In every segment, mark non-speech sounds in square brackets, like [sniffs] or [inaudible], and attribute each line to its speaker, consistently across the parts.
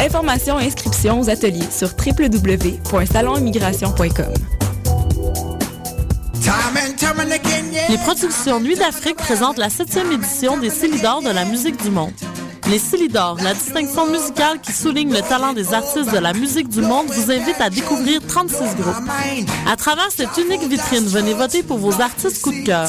Speaker 1: Informations et inscriptions aux ateliers sur www.salonimmigration.com.
Speaker 2: Les productions Nuit d'Afrique présentent la septième édition des Célidors de la musique du monde. Les Célidors, la distinction musicale qui souligne le talent des artistes de la musique du monde, vous invite à découvrir 36 groupes. À travers cette unique vitrine, venez voter pour vos artistes coup de cœur.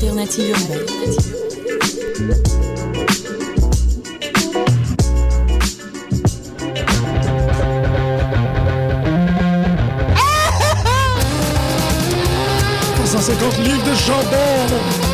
Speaker 1: l'alternative urbaine.
Speaker 3: livres de chandelle.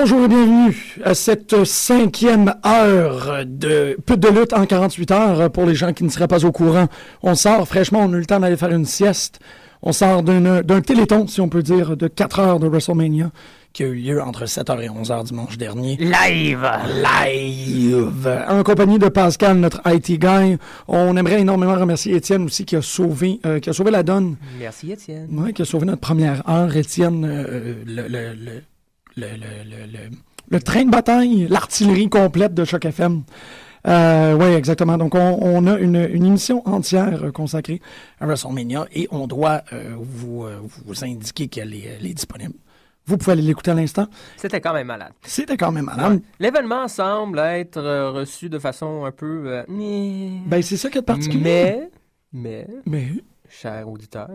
Speaker 3: Bonjour et bienvenue à cette cinquième heure de de lutte en 48 heures pour les gens qui ne seraient pas au courant. On sort fraîchement, on a eu le temps d'aller faire une sieste. On sort d'un téléthon, si on peut dire, de 4 heures de WrestleMania qui a eu lieu entre 7h et 11h dimanche dernier.
Speaker 4: Live!
Speaker 3: Live! En compagnie de Pascal, notre IT guy. On aimerait énormément remercier Étienne aussi qui a sauvé, euh, qui a sauvé la donne.
Speaker 4: Merci Étienne.
Speaker 3: Oui, qui a sauvé notre première heure. Étienne, euh, le, le, le, le, train de bataille, l'artillerie complète de Choc FM. Euh, oui, exactement. Donc, on, a une, émission entière consacrée à WrestleMania et on doit euh, vous, euh, vous indiquer qu'elle est, disponible. Vous pouvez aller l'écouter à l'instant.
Speaker 4: C'était quand même malade.
Speaker 3: C'était quand même malade.
Speaker 4: L'événement semble être reçu de façon un peu...
Speaker 3: Ben, c'est ça qui est particulier.
Speaker 4: Mais, mais,
Speaker 3: mais,
Speaker 4: cher auditeur,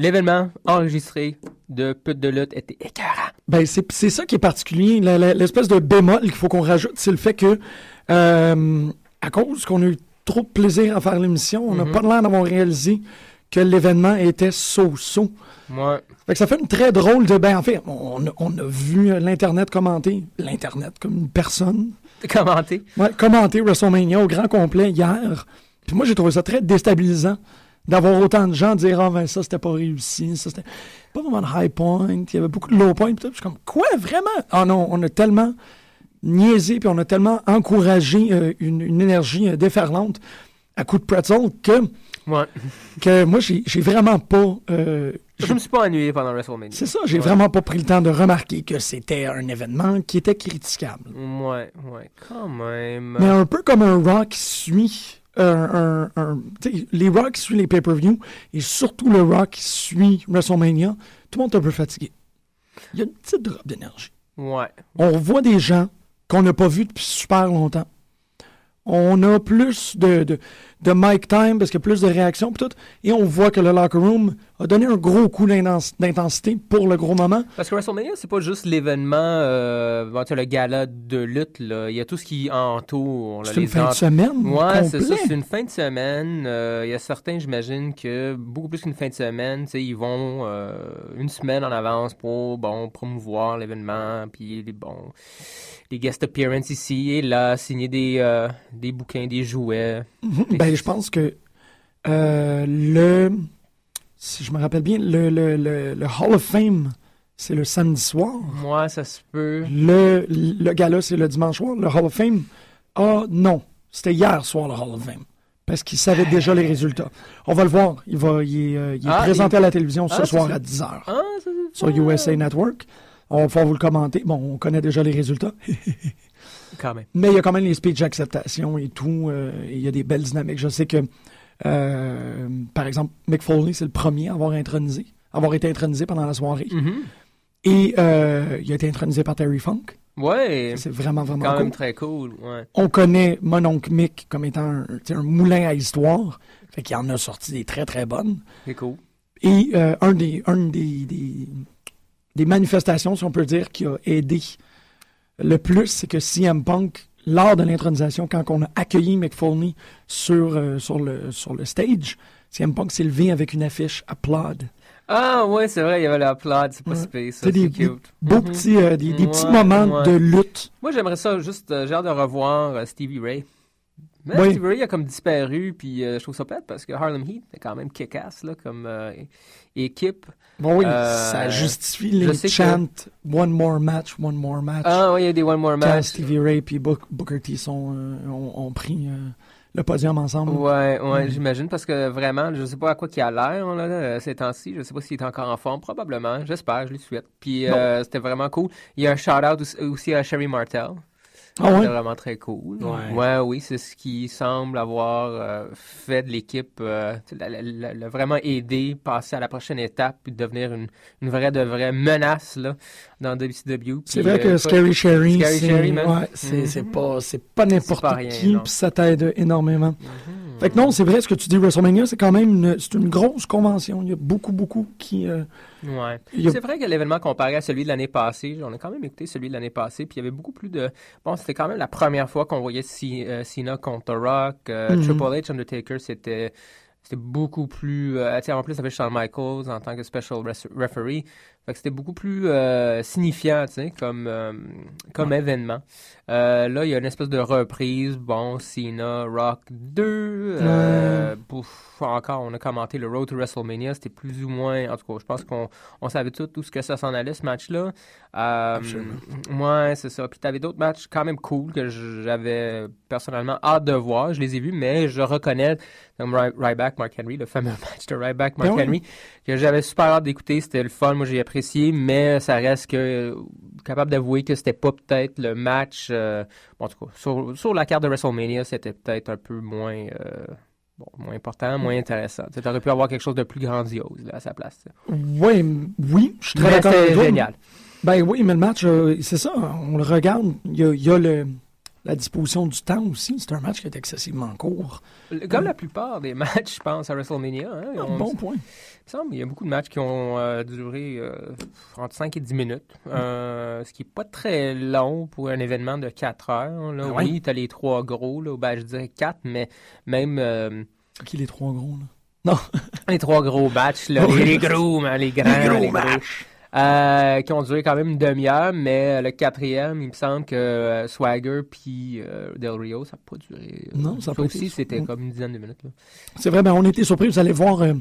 Speaker 4: l'événement enregistré de Pute de lutte était écœurant.
Speaker 3: Ben, c'est ça qui est particulier. L'espèce de bémol qu'il faut qu'on rajoute, c'est le fait que euh, à cause qu'on a eu trop de plaisir à faire l'émission, on n'a mhm. pas l'air d'avoir réalisé que l'événement était so-so.
Speaker 4: Ouais.
Speaker 3: Fait que ça fait une très drôle de... Ben, en fait, on, a vu l'Internet commenter, l'Internet comme une personne.
Speaker 4: Commenter?
Speaker 3: Ouais, commenter WrestleMania au grand complet hier. Puis moi, j'ai trouvé ça très déstabilisant d'avoir autant de gens dire « Ah, ben ça, c'était pas réussi, ça, c'était pas vraiment de high point, il y avait beaucoup de low point. » Puis je suis comme « Quoi, vraiment? » Ah non, on a tellement niaisé, puis on a tellement encouragé euh, une, une énergie euh, déferlante à coup de pretzel que,
Speaker 4: Ouais.
Speaker 3: que moi, j'ai j'ai vraiment pas... euh,
Speaker 4: Je me suis pas ennuyé pendant WrestleMania.
Speaker 3: c'est ça, j'ai
Speaker 4: Ouais.
Speaker 3: vraiment pas pris le temps de remarquer que c'était un événement qui était critiquable.
Speaker 4: Ouais, ouais, quand même.
Speaker 3: Mais un peu comme un qui suit un- un- les qui suivent les pay-per-view et surtout le qui suit WrestleMania, tout le monde est un peu fatigué. Il y a une petite drop d'énergie.
Speaker 4: Ouais.
Speaker 3: On voit des gens qu'on n'a pas vus depuis super longtemps. On a plus de, de, de mic time parce qu'il y a plus de réactions tout. Et on voit que le locker room a donné un gros coup d'intens- d'intensité pour le gros moment.
Speaker 4: Parce que WrestleMania, c'est pas juste l'événement, euh, le gala de lutte, là. Il y a tout ce qui entoure.
Speaker 3: C'est une
Speaker 4: les
Speaker 3: fin
Speaker 4: ent-
Speaker 3: de semaine.
Speaker 4: Ouais, c'est ça, c'est une fin de semaine. Euh, Il y a certains, j'imagine, que beaucoup plus qu'une fin de semaine, ils vont euh, une semaine en avance pour, bon, promouvoir l'événement, puis les, bon, les guest appearances ici et là, signer des, euh, des bouquins, des jouets.
Speaker 3: Ben, je pense que euh, le. Si je me rappelle bien, le, le, le, le Hall of Fame, c'est le samedi soir.
Speaker 4: Moi, ça se peut.
Speaker 3: Le, le gala, c'est le dimanche soir. Le Hall of Fame, ah non, c'était hier soir le Hall of Fame. Parce qu'il savait déjà les résultats. On va le voir. Il, va, il est, euh, il est
Speaker 4: Ah,
Speaker 3: présenté
Speaker 4: il-
Speaker 3: à la télévision ce
Speaker 4: Ah,
Speaker 3: soir
Speaker 4: ça.
Speaker 3: à 10h
Speaker 4: Ah,
Speaker 3: sur USA Network. On va pouvoir vous le commenter. Bon, on connaît déjà les résultats. [laughs]
Speaker 4: Quand même.
Speaker 3: Mais il y a quand même les speeches d'acceptation et tout. euh, et il y a des belles dynamiques. Je sais que, euh, par exemple, Mick Foley, c'est le premier à avoir intronisé, avoir été intronisé pendant la soirée.
Speaker 4: Mhm.
Speaker 3: Et euh, il a été intronisé par Terry Funk.
Speaker 4: Ouais,
Speaker 3: C'est vraiment, vraiment
Speaker 4: quand
Speaker 3: cool.
Speaker 4: même très cool. Ouais.
Speaker 3: On connaît mon oncle Mick comme étant un moulin à histoire. Fait qu'il en a sorti des très, très bonnes.
Speaker 4: C'est cool.
Speaker 3: Et euh, un des, un des, des, des manifestations, si on peut dire, qui a aidé le plus, c'est que CM Punk, lors de l'intronisation, quand on a accueilli Mick Foley sur, euh, sur, le, sur le stage, CM Punk s'est levé avec une affiche Applaud.
Speaker 4: Ah, ouais, c'est vrai, il y avait l'applaud, c'est pas
Speaker 3: Ouais.
Speaker 4: si pire, ça,
Speaker 3: C'est des-. Beaux
Speaker 4: Mhm.
Speaker 3: petits, euh, des, des petits moments
Speaker 4: ouais.
Speaker 3: de lutte.
Speaker 4: Moi, j'aimerais ça juste, euh, j'ai hâte de revoir euh, Stevie Ray. Mais
Speaker 3: Oui.
Speaker 4: Stevie Ray a comme disparu, puis je trouve ça plate parce que Harlem Heat est quand même kick-ass, là, comme équipe.
Speaker 3: Bon, oui,
Speaker 4: Euh,
Speaker 3: ça justifie les
Speaker 4: que-
Speaker 3: chants One more match, one more match.
Speaker 4: Ah, oui, il y a des One More
Speaker 3: Quand
Speaker 4: Match.
Speaker 3: Stevie Ray et Booker T sont, euh, ont, ont pris euh, le podium ensemble.
Speaker 4: Ouais, ouais, j'imagine, parce que vraiment, je sais pas à quoi il a l'air, là, ces temps-ci. Je sais pas s'il est encore en forme, probablement. J'espère, je lui souhaite. Puis, c'était vraiment cool. Il y a un shout-out aussi à Sherry Martel.
Speaker 3: Ah ouais?
Speaker 4: Vraiment très cool.
Speaker 3: Ouais.
Speaker 4: oui, c'est ce qui semble avoir euh, fait de l'équipe, euh, la- vraiment aider, passer à la prochaine étape, puis devenir une, une vraie de vraie menace là, dans WCW.
Speaker 3: C'est vrai que
Speaker 4: euh,
Speaker 3: Scary Sherry,
Speaker 4: Scary
Speaker 3: c'est
Speaker 4: Sherry, man.
Speaker 3: ouais, c'est
Speaker 4: Mhm.
Speaker 3: c'est pas, c'est pas n'importe
Speaker 4: C'est
Speaker 3: qui, puis ça t'aide énormément.
Speaker 4: Mhm.
Speaker 3: Fait que non, c'est vrai ce que tu dis, WrestleMania, c'est quand même une, c'est une grosse convention. Il y a beaucoup, beaucoup qui... euh,
Speaker 4: Ouais.
Speaker 3: a-
Speaker 4: C'est vrai que l'événement comparé à celui de l'année passée, on a quand même écouté celui de l'année passée, puis il y avait beaucoup plus de... Bon, c'était quand même la première fois qu'on voyait C- euh, Cena contre Rock, euh,
Speaker 3: Mhm.
Speaker 4: Triple H, Undertaker, c'était... C'était beaucoup plus... euh, en plus, avec Shawn Michaels en tant que special res- referee. Fait que c'était beaucoup plus euh, signifiant, tu comme, euh, comme événement. Euh, là, il y a une espèce de reprise. Bon, Cena, Rock 2. Euh, pouf, encore, on a commenté le Road to WrestleMania. C'était plus ou moins... En tout cas, je pense qu'on on savait tout, tout ce que ça s'en allait, ce match-là. Ouais, c'est ça. Puis t'avais d'autres matchs quand même cool que j'avais personnellement hâte de voir. Je les ai vus, mais je reconnais, comme Ry- Ryback, Mark Henry, le fameux [laughs] match de Ryback, Mark
Speaker 3: Ben.
Speaker 4: Henry, que j'avais super hâte d'écouter. C'était le fun, moi j'ai apprécié, mais ça reste que capable d'avouer que c'était pas peut-être le match. euh, bon, en tout cas, sur, sur la carte de WrestleMania, c'était peut-être un peu moins. euh, Bon, moins important, moins intéressant. Tu aurais pu avoir quelque chose de plus grandiose là, à sa place.
Speaker 3: Ouais, m- oui, je suis très d'accord
Speaker 4: c'était génial.
Speaker 3: Ben oui, mais le match, euh, c'est ça, on le regarde. Il y a, il y a le, la disposition du temps aussi. C'est un match qui est excessivement court.
Speaker 4: Comme la plupart des [laughs] matchs, je pense, à WrestleMania. hein,
Speaker 3: Ah,
Speaker 4: on-
Speaker 3: bon point.
Speaker 4: Il semble y a beaucoup de matchs qui ont euh, duré euh, entre 5 et 10 minutes, euh, ce qui n'est pas très long pour un événement de 4 heures. Là.
Speaker 3: Ah?
Speaker 4: Oui, tu as les trois gros, là, ben, je dirais 4, mais même
Speaker 3: qui les trois gros, là? [laughs]
Speaker 4: les trois gros matchs, là, [laughs]
Speaker 3: Oui.
Speaker 4: les, les gros, hein, les grands, les gros, euh, qui ont duré quand même une demi-heure, mais le quatrième, il me semble que euh, Swagger puis euh, Del Rio, ça n'a pas duré.
Speaker 3: Non, ça a pas
Speaker 4: aussi, c'était
Speaker 3: Mm.
Speaker 4: comme une dizaine de minutes.
Speaker 3: C'est vrai, ben on était surpris. Vous allez voir, euh,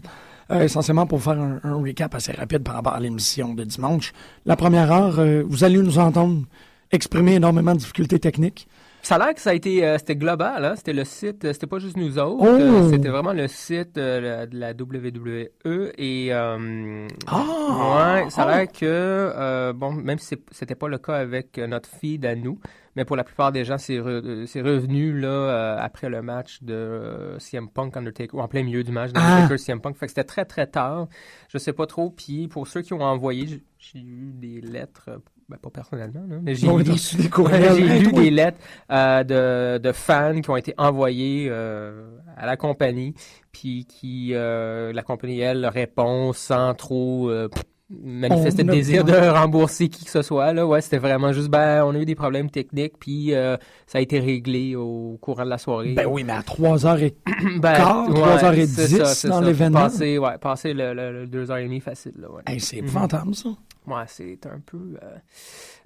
Speaker 3: essentiellement pour faire un, un recap assez rapide par rapport à l'émission de dimanche. La première heure, vous allez nous entendre exprimé énormément de difficultés techniques.
Speaker 4: Ça a l'air que ça a été, euh, c'était global, hein? C'était le site, euh, c'était pas juste nous autres.
Speaker 3: Oh!
Speaker 4: euh, c'était vraiment le site euh, de la WWE et euh,
Speaker 3: Ah!
Speaker 4: ouais, ça a l'air que bon, même si c'était pas le cas avec notre feed à nous, mais pour la plupart des gens, c'est re- c'est revenu là après le match de CM Punk Undertaker ou en plein milieu du match de
Speaker 3: Ah!
Speaker 4: CM Punk. Fait que c'était très très tard. Je sais pas trop. Puis pour ceux qui ont envoyé, j'ai- eu des lettres, ben, pas personnellement, là, mais j'ai
Speaker 3: Bon,
Speaker 4: Ouais, lu
Speaker 3: toi,
Speaker 4: des lettres euh, de, de fans qui ont été envoyées euh, à la compagnie, puis qui euh, la compagnie elle répond sans trop euh, manifester le désir de rembourser qui que ce soit là. Ouais, c'était vraiment juste ben on a eu des problèmes techniques, puis euh, ça a été réglé au courant de la soirée.
Speaker 3: Ben oui, mais à 3h30, [clears throat]
Speaker 4: Ben,
Speaker 3: quart,
Speaker 4: ouais,
Speaker 3: 3h10
Speaker 4: c'est ça, c'est
Speaker 3: dans
Speaker 4: ça.
Speaker 3: l'événement.
Speaker 4: Passer, ouais, passer le, le, le 2h30 facile là. Ouais.
Speaker 3: hey, c'est
Speaker 4: Mhm.
Speaker 3: épouvantable, ça.
Speaker 4: Ouais, c'est un peu. euh,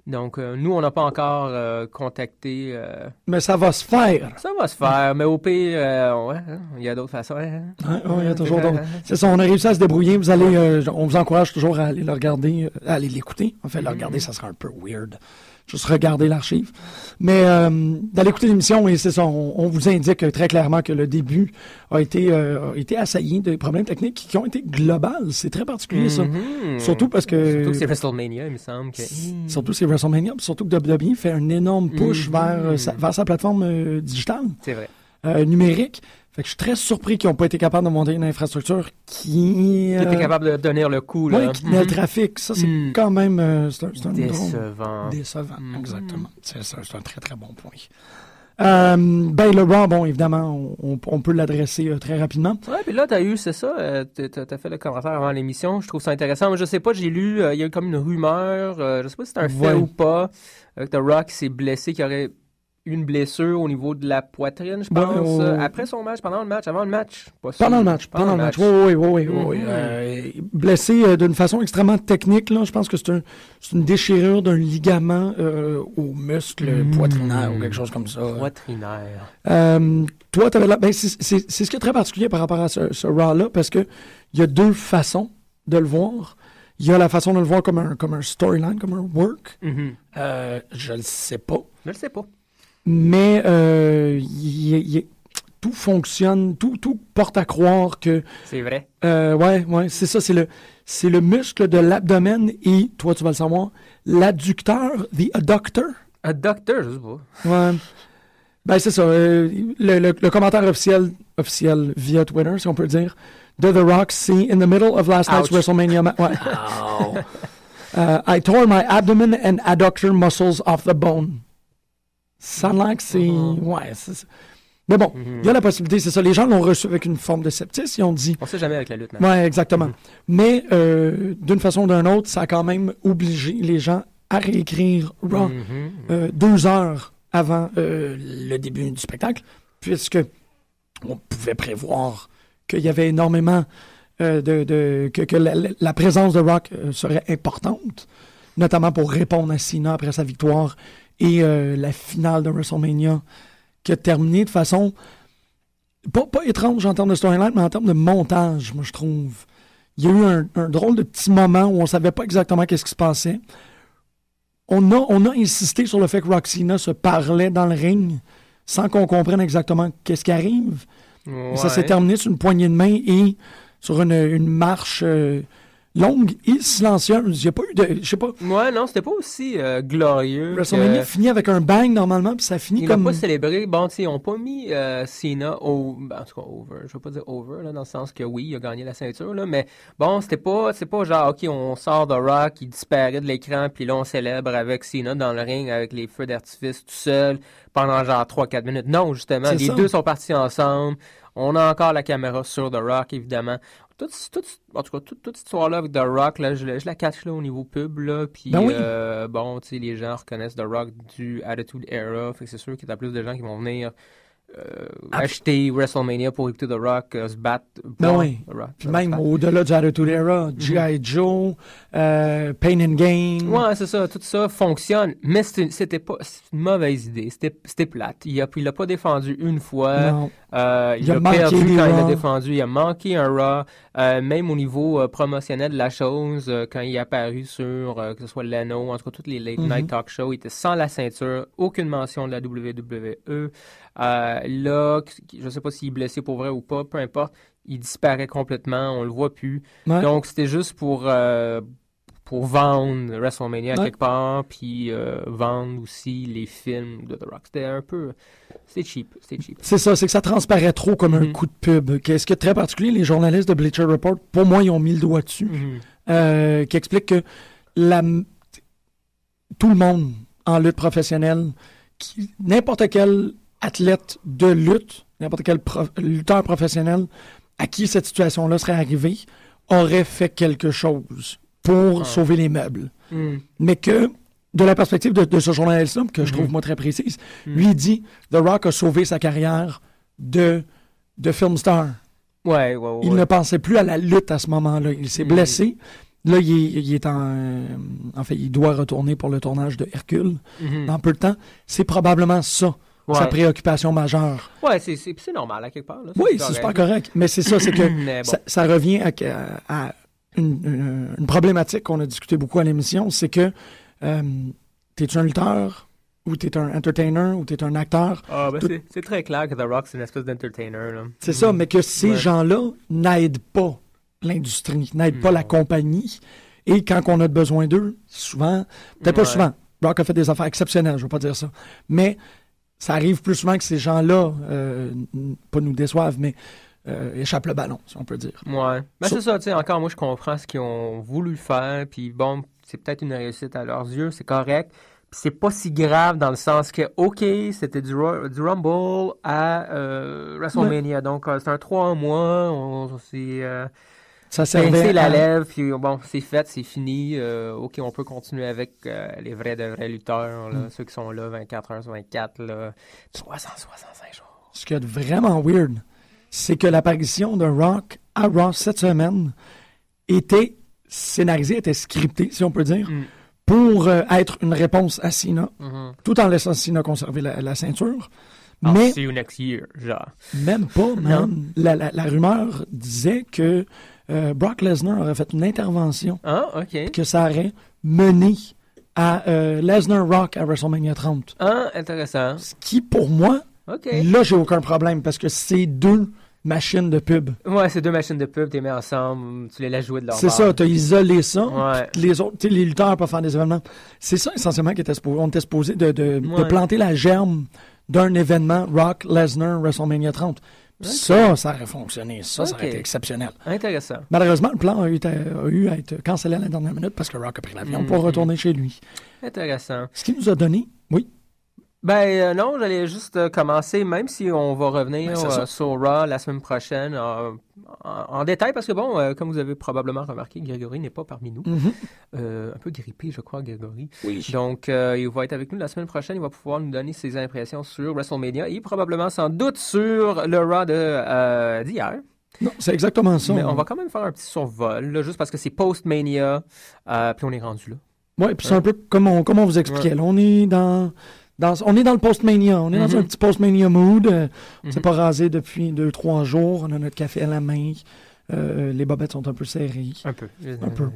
Speaker 4: Donc, euh, nous, on n'a pas encore euh, contacté.
Speaker 3: Mais ça va se faire.
Speaker 4: Ça va se faire, mais au pire, ouais, hein, il y a d'autres façons. hein.
Speaker 3: Ouais, ouais, il y a toujours d'autres.
Speaker 4: hein.
Speaker 3: C'est ça, on a réussi à se débrouiller. Vous allez, euh, on vous encourage toujours à aller le regarder, à aller l'écouter. En fait, le regarder, ça sera un peu weird. Juste regarder l'archive. Mais euh, d'aller écouter l'émission, et c'est ça, on, on vous indique très clairement que le début a été, euh, a été assailli de problèmes techniques qui ont été globales. C'est très particulier, ça.
Speaker 4: Mhm.
Speaker 3: Surtout parce que-
Speaker 4: Surtout que c'est WrestleMania, il me semble. Que...
Speaker 3: Surtout c'est WrestleMania, surtout que WWE fait un énorme push
Speaker 4: Mhm.
Speaker 3: vers, euh, sa, vers sa plateforme euh, digitale.
Speaker 4: C'est vrai.
Speaker 3: numérique. Fait que je suis très surpris qu'ils n'ont pas été capables de monter une infrastructure qui, euh,
Speaker 4: es capable de tenir le coup, là.
Speaker 3: ouais, qui tenait le
Speaker 4: Mhm.
Speaker 3: trafic. Ça, c'est
Speaker 4: Mhm.
Speaker 3: quand même euh, c'est un,
Speaker 4: Décevant.
Speaker 3: décevant.
Speaker 4: Mhm.
Speaker 3: Exactement. C'est un très très bon point. Euh, ben le Raw, bon évidemment, on, peut l'adresser euh, très rapidement.
Speaker 4: Ouais, puis là, t'as eu, c'est ça, euh, t'as fait le commentaire avant l'émission, je trouve ça intéressant. Moi, je sais pas, j'ai lu, euh, il y a eu comme une rumeur, euh, je sais pas si c'est un fait
Speaker 3: Ouais.
Speaker 4: ou pas, euh, que The Rock s'est blessé, qu'il aurait une blessure au niveau de la poitrine, je
Speaker 3: Ouais,
Speaker 4: pense,
Speaker 3: ouais,
Speaker 4: euh,
Speaker 3: ouais.
Speaker 4: après son match, pendant le match, avant le match. Pas.
Speaker 3: Pendant le match, pendant le match. Oui, oui, oui, oui.
Speaker 4: Mhm.
Speaker 3: Euh, blessé euh, d'une façon extrêmement technique, là. Je pense que c'est un, c'est une déchirure d'un ligament euh, au muscle
Speaker 4: Mhm.
Speaker 3: poitrinaire ou quelque chose comme ça.
Speaker 4: Poitrinaire.
Speaker 3: Toi, t'avais la... ben, c'est c'est- c'est ce qui est très particulier par rapport à ce, ce Raw-là, parce que il y a deux façons de le voir. Il y a la façon de le voir comme un, comme un storyline, comme un work.
Speaker 4: Mhm.
Speaker 3: Euh, je le sais pas.
Speaker 4: Je le sais pas.
Speaker 3: Mais euh, tout fonctionne, tout, tout porte à croire que
Speaker 4: C'est vrai.
Speaker 3: euh, ouais, ouais, c'est ça, c'est le, c'est le muscle de l'abdomen et, toi, tu vas le savoir, l'adducteur, the adductor.
Speaker 4: Docteur, je sais pas.
Speaker 3: Ouais. Ben, c'est ça. euh, le, le- le commentaire officiel, officiel via Twitter, si on peut dire, de The Rock, c'est In the middle of last night's
Speaker 4: Ouch.
Speaker 3: WrestleMania match. Ouais. [laughs] Uh, I tore my abdomen and adductor muscles off the bone. Ça a l'air que c'est.
Speaker 4: Mhm.
Speaker 3: Ouais, c'est ça. Mais bon, il y a la possibilité, c'est ça. Les gens l'ont reçu avec une forme de scepticisme. Ils ont dit.
Speaker 4: On sait jamais avec la lutte.
Speaker 3: Ouais, exactement. Mais euh, d'une façon ou d'une autre, ça a quand même obligé les gens à réécrire Raw euh, deux heures avant euh, le début du spectacle, puisque on pouvait prévoir qu'il y avait énormément de, de- que, que la, la présence de Rock serait importante, notamment pour répondre à Cena après sa victoire et euh, la finale de WrestleMania qui a terminé de façon pas, pas étrange en termes de storyline, mais en termes de montage, moi je trouve. Il y a eu un, un drôle de petit moment où on savait pas exactement qu'est-ce qui se passait. On a, on a insisté sur le fait que Roxina se parlait dans le ring sans qu'on comprenne exactement qu'est-ce qui arrive. Et Ça s'est
Speaker 4: Ouais.
Speaker 3: terminé sur une poignée de main et sur une, une marche euh, longue et silencieuse. Il n'y a pas eu de. Je sais pas.
Speaker 4: Ouais, non, c'était pas aussi euh, glorieux.
Speaker 3: WrestleMania
Speaker 4: que-
Speaker 3: finit avec un bang normalement, puis ça finit
Speaker 4: Ils
Speaker 3: comme.
Speaker 4: pas célébré. Bon, tu sais, ils n'ont pas mis euh, Cena au, ben, en tout cas over. Je veux pas dire over là, dans le sens que oui, il a gagné la ceinture là, mais bon, c'était pas, c'est pas genre ok, on sort de Rock, il disparaît de l'écran, puis là on célèbre avec Cena dans le ring avec les feux d'artifice tout seul pendant genre 3-4 minutes. Non, justement, les
Speaker 3: ça.
Speaker 4: deux sont partis ensemble. On a encore la caméra sur The Rock, évidemment. Toute, toute, en tout cas, toute, toute cette histoire-là avec The Rock, là, je, la- je la cache là au niveau pub, là, puis
Speaker 3: Ben oui.
Speaker 4: euh, bon, tu sais, les gens reconnaissent The Rock du Attitude Era, fait que c'est sûr qu'il y a plus de gens qui vont venir euh, acheter WrestleMania pour écouter The Rock se battre.
Speaker 3: Ben oui. Puis même au-delà du Attitude Era, G.I. Joe, Pain and Gain.
Speaker 4: Ouais, c'est ça. Tout ça fonctionne. Mais c'était pas une mauvaise idée. C'était plate. Il a, il l'a pas défendu une fois. Non. Euh, il, a, perdu quand il a défendu. Il a manqué un Raw. Euh, même au niveau euh, promotionnel de la chose, quand il est apparu sur, que ce soit Leno, en tout cas, toutes les late night mm-hmm. talk shows, il était sans la ceinture. Aucune mention de la WWE. Là, je sais pas s'il est blessé pour vrai ou pas, peu importe. Il disparaît complètement. On le voit plus. Donc, c'était juste pour pour vendre WrestleMania quelque part, puis euh, vendre aussi les films de The Rock. C'était un peu... C'est cheap, c'est cheap.
Speaker 3: C'est ça, c'est que ça transparaît trop comme un mm-hmm. coup de pub. Qu'est-ce qui est très particulier, les journalistes de Bleacher Report, pour moi, ils ont mis le doigt dessus, euh, qui explique que la... tout le monde en lutte professionnelle, n'importe quel athlète de lutte, n'importe quel lutteur professionnel à qui cette situation-là serait arrivée, aurait fait quelque chose pour ah. sauver les meubles. Hmm. Mais que, de la perspective de, ce journaliste-là, que je trouve hmm. moi très précise, hmm. lui dit The Rock a sauvé sa carrière de, de film star.
Speaker 4: Ouais, ouais, ouais.
Speaker 3: Il ne pensait plus à la lutte à ce moment-là. Il s'est blessé. Là, il est, en. en fait, il doit retourner pour le tournage de Hercule dans peu de temps. C'est probablement ça. Sa préoccupation majeure.
Speaker 4: Ouais, c'est normal à quelque part.
Speaker 3: oui, c'est super correct. Mais c'est ça, c'est que [clears throat] ça, revient à, une, problématique qu'on a discuté beaucoup à l'émission, c'est que euh, t'es un lutteur ou t'es un entertainer ou t'es un acteur?
Speaker 4: Ah, ben c'est très clair que The Rock, c'est une espèce d'entertainer.
Speaker 3: C'est ça, mais que ces gens-là n'aident pas l'industrie, n'aident pas la compagnie. Et quand on a besoin d'eux, souvent, peut-être pas souvent, Rock a fait des affaires exceptionnelles, je veux pas dire ça, mais ça arrive plus souvent que ces gens-là, euh, pas nous déçoivent, mais euh, échappe le ballon, si on peut dire.
Speaker 4: Ouais. Mais c'est ça, tu sais, encore moi, je comprends ce qu'ils ont voulu faire, puis bon, c'est peut-être une réussite à leurs yeux, c'est correct. Puis c'est pas si grave dans le sens que, OK, c'était du, du, Rumble à euh, WrestleMania, donc c'est un 3 mois, on, s'est... ça servait la lèvre, puis bon, c'est fait, c'est fini. OK, on peut continuer avec les vrais de vrais lutteurs, là, mm. ceux qui sont là 24 heures sur 24, là, 365 jours.
Speaker 3: Ce qui est vraiment weird, c'est que l'apparition de Rock à Raw cette semaine était scénarisée, était scriptée, si on peut dire, mm. pour euh, être une réponse à Cena, mm-hmm. tout en laissant Cena conserver la, ceinture.
Speaker 4: mais see you next year, genre.
Speaker 3: Même pas, man. La, la, rumeur disait que euh, Brock Lesnar aurait fait une intervention.
Speaker 4: Ah, OK.
Speaker 3: Que ça aurait mené à euh, Lesnar Rock à WrestleMania 30.
Speaker 4: Ah, intéressant.
Speaker 3: Ce qui, pour moi, là, j'ai aucun problème parce que c'est deux machines de pub.
Speaker 4: Ouais, c'est deux machines de pub, tu les mets ensemble, tu les laisses jouer de leur
Speaker 3: C'est ça, tu as isolé ça. Les autres, les lutteurs peuvent faire des événements. C'est ça essentiellement qu'on était supposé, de planter la germe d'un événement Rock Lesnar WrestleMania 30. Ça, ça aurait fonctionné. Ça, ça aurait été exceptionnel.
Speaker 4: Intéressant.
Speaker 3: Malheureusement, le plan a eu, a eu à être cancellé à la dernière minute parce que Rock a pris l'avion pour mm-hmm. retourner chez lui.
Speaker 4: Intéressant.
Speaker 3: Ce qui nous a donné.
Speaker 4: Ben euh, non, j'allais juste euh, commencer, même si on va revenir ben, euh, sur Raw la semaine prochaine en, détail, parce que bon, comme vous avez probablement remarqué, Grégory n'est pas parmi nous. Mm-hmm. un peu grippé, je crois, Grégory.
Speaker 3: Oui.
Speaker 4: Donc, il va être avec nous la semaine prochaine. Il va pouvoir nous donner ses impressions sur WrestleMania et probablement sans doute sur le Raw d'hier.
Speaker 3: Non, c'est exactement ça.
Speaker 4: Mais on va quand même faire un petit survol, juste parce que c'est post-Mania, puis on est rendu là.
Speaker 3: Oui, puis c'est un peu comme on, comme on vous expliquait. Là, on est dans on est dans le post-mania. On est dans un mhm. petit post-mania mood. Euh, on ne s'est mhm. pas rasé depuis deux, trois jours. On a notre café à la main. Euh, les bobettes sont un peu serrées.
Speaker 4: Un peu.
Speaker 3: Un peu.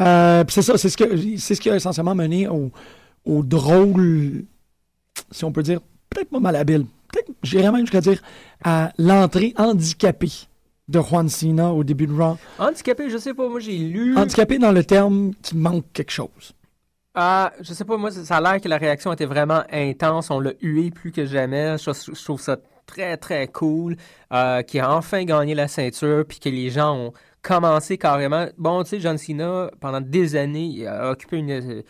Speaker 3: Euh, c'est ça, c'est ce, que, c'est ce qui a essentiellement mené au, au drôle, si on peut dire, peut-être pas malhabile, peut-être, j'irais même jusqu'à dire, à l'entrée handicapée de Juan Cena au début de Raw.
Speaker 4: Handicapé, je sais pas, moi j'ai lu.
Speaker 3: Handicapé dans le terme qui manque quelque chose.
Speaker 4: Ah, je sais pas, moi, ça a l'air que la réaction était vraiment intense. On l'a hué plus que jamais. Je, trouve ça très, très cool. Euh, qui a enfin gagné la ceinture, puis que les gens ont commencé carrément. Bon, tu sais, John Cena, pendant des années, il a occupé une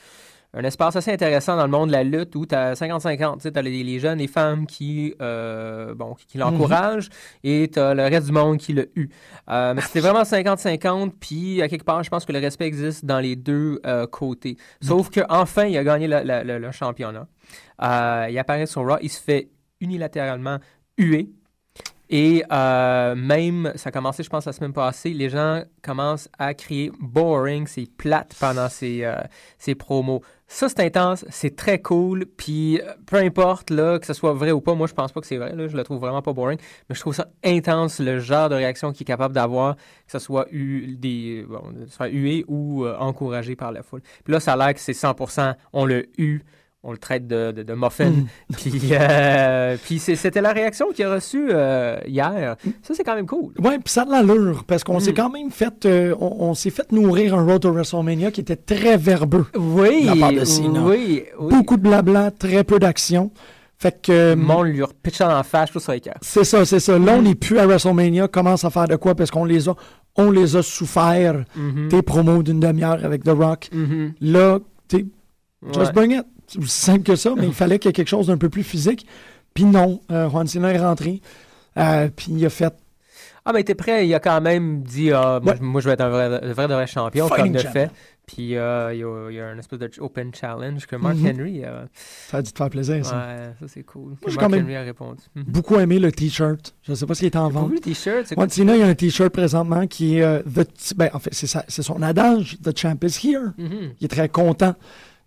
Speaker 4: un espace assez intéressant dans le monde de la lutte où tu as 50-50. Tu as les, jeunes et femmes qui, euh, bon, qui, l'encouragent et tu as le reste du monde qui l'a eu. Euh, mais c'était vraiment 50-50. Puis, à quelque part, je pense que le respect existe dans les deux euh, côtés. Sauf qu'enfin, il a gagné le, championnat. il apparaît sur Raw. Il se fait unilatéralement hué. Et euh, même, ça a commencé, je pense, la semaine passée, les gens commencent à crier boring, c'est plate pendant ces, euh, ces promos. Ça, c'est intense, c'est très cool, puis euh, peu importe là, que ce soit vrai ou pas, moi je pense pas que c'est vrai, là, je le trouve vraiment pas boring, mais je trouve ça intense, le genre de réaction qu'il est capable d'avoir, que ce soit, eu, des, soit hué ou encouragé par la foule. Puis là, ça a l'air que c'est 100%, on le eu, on le traite de, de, de muffin.
Speaker 3: Mm. [laughs]
Speaker 4: Puis, euh, puis c'était la réaction qu'il a reçue euh, hier. Ça, c'est quand même cool.
Speaker 3: Ouais, puis ça a de l'allure, parce qu'on
Speaker 4: Mm.
Speaker 3: s'est quand même fait, euh, on, on s'est fait nourrir un Road to WrestleMania qui était très verbeux.
Speaker 4: Oui,
Speaker 3: La part de Cena.
Speaker 4: oui, oui.
Speaker 3: Beaucoup de blabla, très peu d'action. Fait que...
Speaker 4: Le monde lui repitchant en face, tout ça cœur.
Speaker 3: C'est ça, c'est ça.
Speaker 4: Mm.
Speaker 3: Là, on n'est plus à WrestleMania, commence à faire de quoi, parce qu'on les a, on les a souffert,
Speaker 4: Mhm.
Speaker 3: tes promos d'une demi-heure avec The Rock.
Speaker 4: Mhm.
Speaker 3: Là, tu just
Speaker 4: Ouais.
Speaker 3: bring it. C'est aussi simple que ça, mais il fallait qu'il y ait quelque chose d'un peu plus physique. Puis non, euh, Juan Cena est rentré, euh, puis il a fait
Speaker 4: Ah, mais t'es prêt, il a quand même dit ah, moi,
Speaker 3: Ouais.
Speaker 4: moi, je vais être un vrai, un vrai, de vrai champion,
Speaker 3: Fighting
Speaker 4: comme de
Speaker 3: champion.
Speaker 4: fait. Puis euh, il, y a, il y a un espèce de open challenge que Mark
Speaker 3: Mhm.
Speaker 4: Henry. euh,
Speaker 3: Ça a dû te faire plaisir,
Speaker 4: ouais,
Speaker 3: ça.
Speaker 4: ça c'est cool.
Speaker 3: J'ai
Speaker 4: Mark
Speaker 3: quand même
Speaker 4: Henry a répondu. Mhm.
Speaker 3: Beaucoup aimé le T-shirt. Je ne sais pas s'il est en vente.
Speaker 4: le t-shirt,
Speaker 3: Juan? Cena, il y a un T-shirt présentement qui est the- ben, en fait, c'est son adage, The Champ is here.
Speaker 4: Mhm.
Speaker 3: Il est très content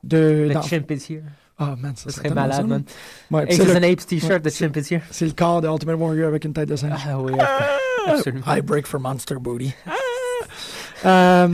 Speaker 3: de.
Speaker 4: Le is here.
Speaker 3: Ah, man, ça,
Speaker 4: Ça serait
Speaker 3: ça,
Speaker 4: malade, man.
Speaker 3: Ouais, puis
Speaker 4: Ace
Speaker 3: c'est
Speaker 4: is
Speaker 3: le-
Speaker 4: Apes t-shirt,
Speaker 3: ouais,
Speaker 4: chimp is here.
Speaker 3: C'est le corps de Ultimate Warrior avec une tête de singe.
Speaker 4: Ah oui, absolument.
Speaker 3: I break for Monster Booty. Euh,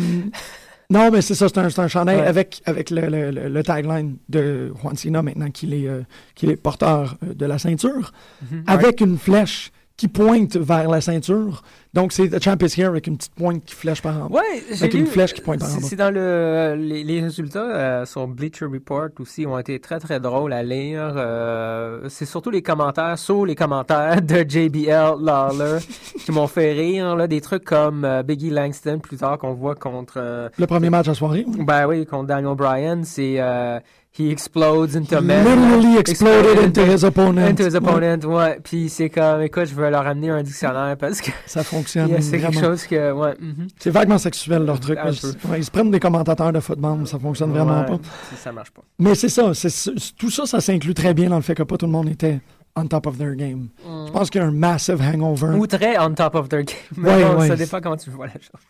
Speaker 3: non, mais c'est ça, c'est un, un chandail
Speaker 4: Ouais.
Speaker 3: avec, avec le, le- le- le tagline de Juan Cena maintenant qu'il est, euh, qu'il est porteur euh, de la ceinture,
Speaker 4: Mhm.
Speaker 3: avec une flèche qui pointe vers la ceinture. Donc, c'est The Champ is here avec une petite pointe qui flèche par en bas.
Speaker 4: Ouais, j'ai
Speaker 3: Avec une flèche qui pointe par en bas.
Speaker 4: C'est dans le les, les résultats euh, sur Bleacher Report aussi ont été très très drôles à lire. Euh, c'est surtout les commentaires, sous les commentaires de JBL Lawler qui m'ont fait rire là, des trucs comme euh, Biggie Langston plus tard qu'on voit contre euh,
Speaker 3: Le premier match à soirée.
Speaker 4: ben oui contre Daniel Bryan, c'est euh, he explodes into men.
Speaker 3: Literally exploded into his opponent.
Speaker 4: into his opponent, ouais. Puis c'est comme, écoute, je vais leur amener un dictionnaire parce que
Speaker 3: ça fonctionne [laughs]
Speaker 4: c'est quelque chose que, ouais. mhm.
Speaker 3: C'est vaguement sexuel leur truc. Mais ouais, ils se prennent des commentateurs de football, ça fonctionne vraiment
Speaker 4: Ouais,
Speaker 3: pas.
Speaker 4: ça marche pas.
Speaker 3: Mais c'est ça, tout ça, ça s'inclut très bien dans le fait que pas tout le monde était on top of their game. Je pense qu'il y a un massive hangover.
Speaker 4: Ou très on top of their game. [laughs] Mais
Speaker 3: Ouais,
Speaker 4: bon, ça dépend comment tu vois la chose.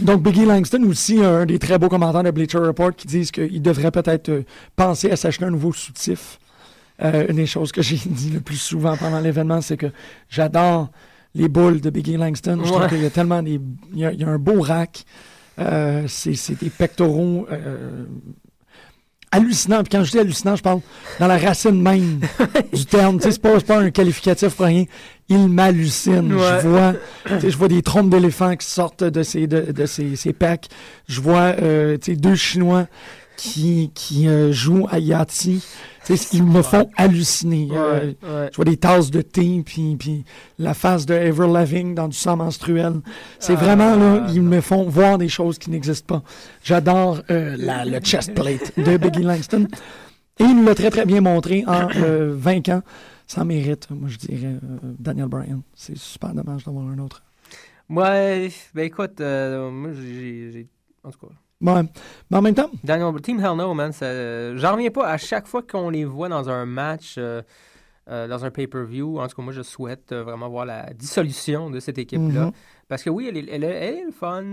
Speaker 3: Donc Biggie Langston aussi a un des très beaux commentaires de Bleacher Report qui disent qu'il devrait peut-être euh, penser à s'acheter un nouveau soutif. Euh, une des choses que [laughs] j'ai dit le plus souvent pendant l'événement, c'est que j'adore les boules de Biggie Langston. Je trouve qu'il y a tellement des, il y a, il y a un beau rack. Euh, c'est des pectoraux hallucinants. Puis quand je dis hallucinant, je parle dans la racine même [laughs] du terme. C'est pas, c'est pas un qualificatif pour rien. Il m'hallucine.
Speaker 4: Ouais.
Speaker 3: Je vois, tu sais, je vois des trompes d'éléphants qui sortent de ces, de, de ces, ces packs. Je vois euh, tu sais, deux Chinois qui, qui euh, jouent à Yahtzee. Tu sais, Ils me font halluciner. Euh,
Speaker 4: Ouais, ouais.
Speaker 3: je vois des tasses de thé, puis, puis la face de Ever Loving dans du sang menstruel. C'est
Speaker 4: Ah,
Speaker 3: vraiment, là, ils
Speaker 4: non.
Speaker 3: me font voir des choses qui n'existent pas. J'adore euh, la- le chest plate de Biggie Langston. Et il nous l'a très, très bien montré en euh, vainquant, sans mérite, moi je dirais, euh, Daniel Bryan. C'est super dommage d'avoir un autre.
Speaker 4: Ouais, ben écoute, euh, moi j'ai. En tout cas.
Speaker 3: Ouais. Mais en même temps,
Speaker 4: Daniel, Team Hell No, man, ça- j'en reviens pas à chaque fois qu'on les voit dans un match, euh, euh, dans un pay-per-view. En tout cas, moi, je souhaite euh, vraiment voir la dissolution de cette équipe-là.
Speaker 3: Mhm.
Speaker 4: Parce que oui, elle est, elle est- elle est le fun.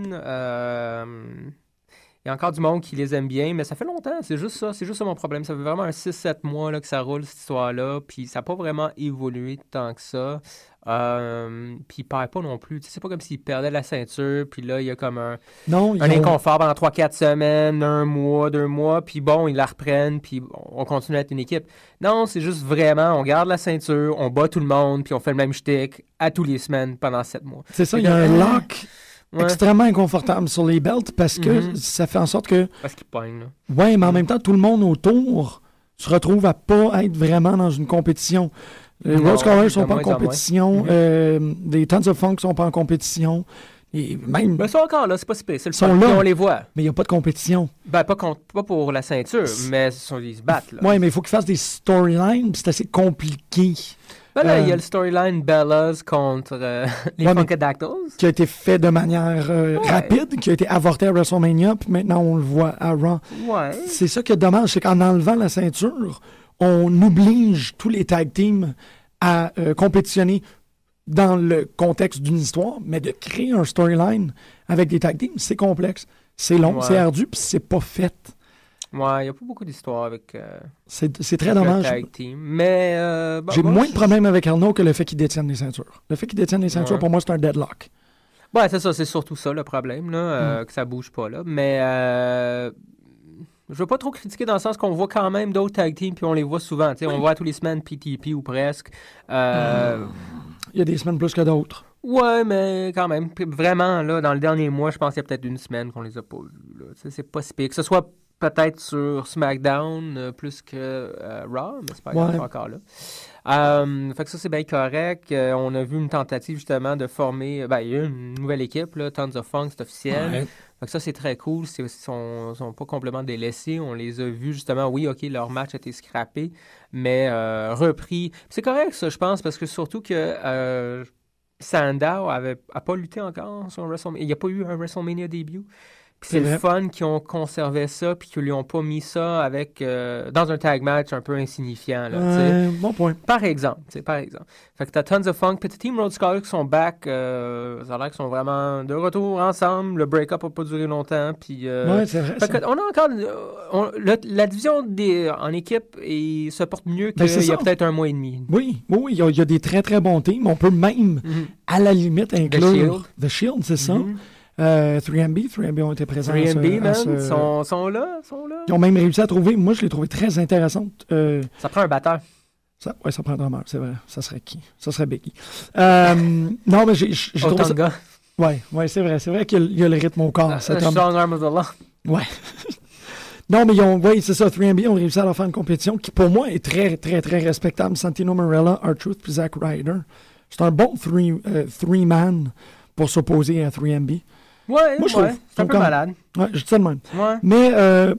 Speaker 4: Il y a encore du monde qui les aime bien, mais ça fait longtemps. C'est juste ça. C'est juste ça mon problème. Ça fait vraiment un 6-7 mois là, que ça roule, cette histoire-là. Puis ça n'a pas vraiment évolué tant que ça. Euh, puis il perd pas non plus. C'est pas comme s'il perdait la ceinture. Puis là, il y a comme un,
Speaker 3: non,
Speaker 4: un
Speaker 3: ont-
Speaker 4: inconfort pendant 3-4 semaines, un mois, deux mois, puis bon, ils la reprennent, puis on continue à être une équipe. Non, c'est juste vraiment, on garde la ceinture, on bat tout le monde, puis on fait le même shtick à tous les semaines pendant 7 mois.
Speaker 3: c'est ça, il y a un lock
Speaker 4: Ouais,
Speaker 3: extrêmement inconfortable sur les belts parce que
Speaker 4: Mhm.
Speaker 3: ça fait en sorte que
Speaker 4: parce qu'ils pognent.
Speaker 3: Ouais, mais en
Speaker 4: Mm.
Speaker 3: même temps, tout le monde autour se retrouve à pas être vraiment dans une compétition. Les Rose Colors sont pas en compétition.
Speaker 4: Mhm.
Speaker 3: euh, les Tons of Funk sont pas en compétition. Et même,
Speaker 4: Mais ils sont encore là, c'est pas si pire,
Speaker 3: Ils sont là.
Speaker 4: on les voit.
Speaker 3: mais il n'y a pas de compétition.
Speaker 4: Ben, pas, contre- pas pour la ceinture, mais ils sont- ils se battent.
Speaker 3: Ouais, mais il faut qu'ils fassent des storylines, c'est assez compliqué.
Speaker 4: Ben là, il y
Speaker 3: Euh,
Speaker 4: a le storyline Bellas contre euh, [laughs] les
Speaker 3: Ouais,
Speaker 4: Funkadactyls.
Speaker 3: Qui a été fait de manière euh,
Speaker 4: Ouais.
Speaker 3: rapide, qui a été avorté à WrestleMania, puis maintenant on le voit à Raw.
Speaker 4: Ouais.
Speaker 3: C'est ça qui est dommage, c'est qu'en enlevant la ceinture, on oblige tous les tag teams à euh, compétitionner dans le contexte d'une histoire, mais de créer un storyline avec des tag teams, c'est complexe, c'est long, c'est ardu, puis c'est pas fait.
Speaker 4: Ouais, il n'y a pas beaucoup d'histoires avec, euh,
Speaker 3: C'est très dommage.
Speaker 4: tag team. Mais. euh,
Speaker 3: J'ai
Speaker 4: moi,
Speaker 3: moins de problèmes avec Arnaud que le fait qu'il détienne les ceintures. Le fait qu'il détienne les ceintures,
Speaker 4: Ouais.
Speaker 3: pour moi, c'est un deadlock.
Speaker 4: Ouais, c'est ça, c'est surtout ça le problème, là, euh,
Speaker 3: Mm.
Speaker 4: que ça bouge pas là. Mais euh, je veux pas trop critiquer dans le sens qu'on voit quand même d'autres tag teams puis on les voit souvent. On voit tous les semaines PTP ou presque. Euh,
Speaker 3: Il y a des semaines plus que d'autres.
Speaker 4: Ouais, mais quand même. Vraiment, là, dans le dernier mois, je pense qu'il y a peut-être une semaine qu'on les a pas vus. C'est pas si pire. Que ce soit peut-être sur SmackDown euh, plus que euh, Raw, mais c'est pas grave,
Speaker 3: Ouais.
Speaker 4: c'est encore là. Euh, fait que ça, c'est bien correct. Euh, on a vu une tentative, justement, de former... Ben, une nouvelle équipe, là, Tons of Funk, c'est officiel.
Speaker 3: Ouais.
Speaker 4: Fait que ça, c'est très cool. Ils sont, sont pas complètement délaissés. On les a vus, justement. Oui, OK, leur match a été scrappé, mais repris. C'est correct, ça, je pense, parce que surtout que Sandow avait a pas lutté encore sur WrestleMania. Il n'y a pas eu un WrestleMania début. Puis
Speaker 3: C'est
Speaker 4: le fun qu'ils ont conservé ça, puis qu'ils lui ont pas mis ça avec euh, dans un tag match un peu insignifiant. Là.
Speaker 3: Ouais, bon point.
Speaker 4: Par exemple, par exemple. Fait que t'as Tons of Funk, Petit Team Road Scholar qui sont back, euh, ça a l'air qu'ils sont vraiment de retour ensemble. Le break-up a pas duré longtemps, puis... euh,
Speaker 3: ouais, c'est vrai.
Speaker 4: fait
Speaker 3: ça.
Speaker 4: que on a encore... euh, on- le- la division des, en équipe et se porte mieux
Speaker 3: Ben,
Speaker 4: qu'il y a peut-être un mois et demi.
Speaker 3: Oui, oui, oui, il y, a, il y a des très très bons teams. On peut même,
Speaker 4: Mhm.
Speaker 3: à la limite, inclure. The Shield, c'est ça. Euh, 3MB, 3MB ont été présents. à ce-
Speaker 4: 3MB,
Speaker 3: à
Speaker 4: man,
Speaker 3: ce-
Speaker 4: sont, sont là, sont là.
Speaker 3: Ils ont même réussi à trouver. Moi, je l'ai trouvé très intéressante. Euh,
Speaker 4: Ça prend un batteur.
Speaker 3: ça, ouais, ça prend un drummer, c'est vrai. Ça serait qui? Ça serait Becky. Euh, [laughs] non, mais j'ai trouvé ça. Ouais, ouais, c'est vrai. C'est vrai qu'il y a- le rythme au corps. Homme.
Speaker 4: Strong Arm of the Law.
Speaker 3: Ouais. [laughs] non, mais ils ont, ouais, c'est ça. 3MB ont réussi à leur faire une compétition qui, pour moi, est très, très, très respectable. Santino Marella, R-Truth puis Zack Ryder. C'est un bon three, euh, three-man pour s'opposer à 3MB.
Speaker 4: Ouais,
Speaker 3: Moi, je
Speaker 4: ouais, c'est un peu malade.
Speaker 3: Ouais, je dis ça de même.
Speaker 4: Ouais.
Speaker 3: Mais, euh,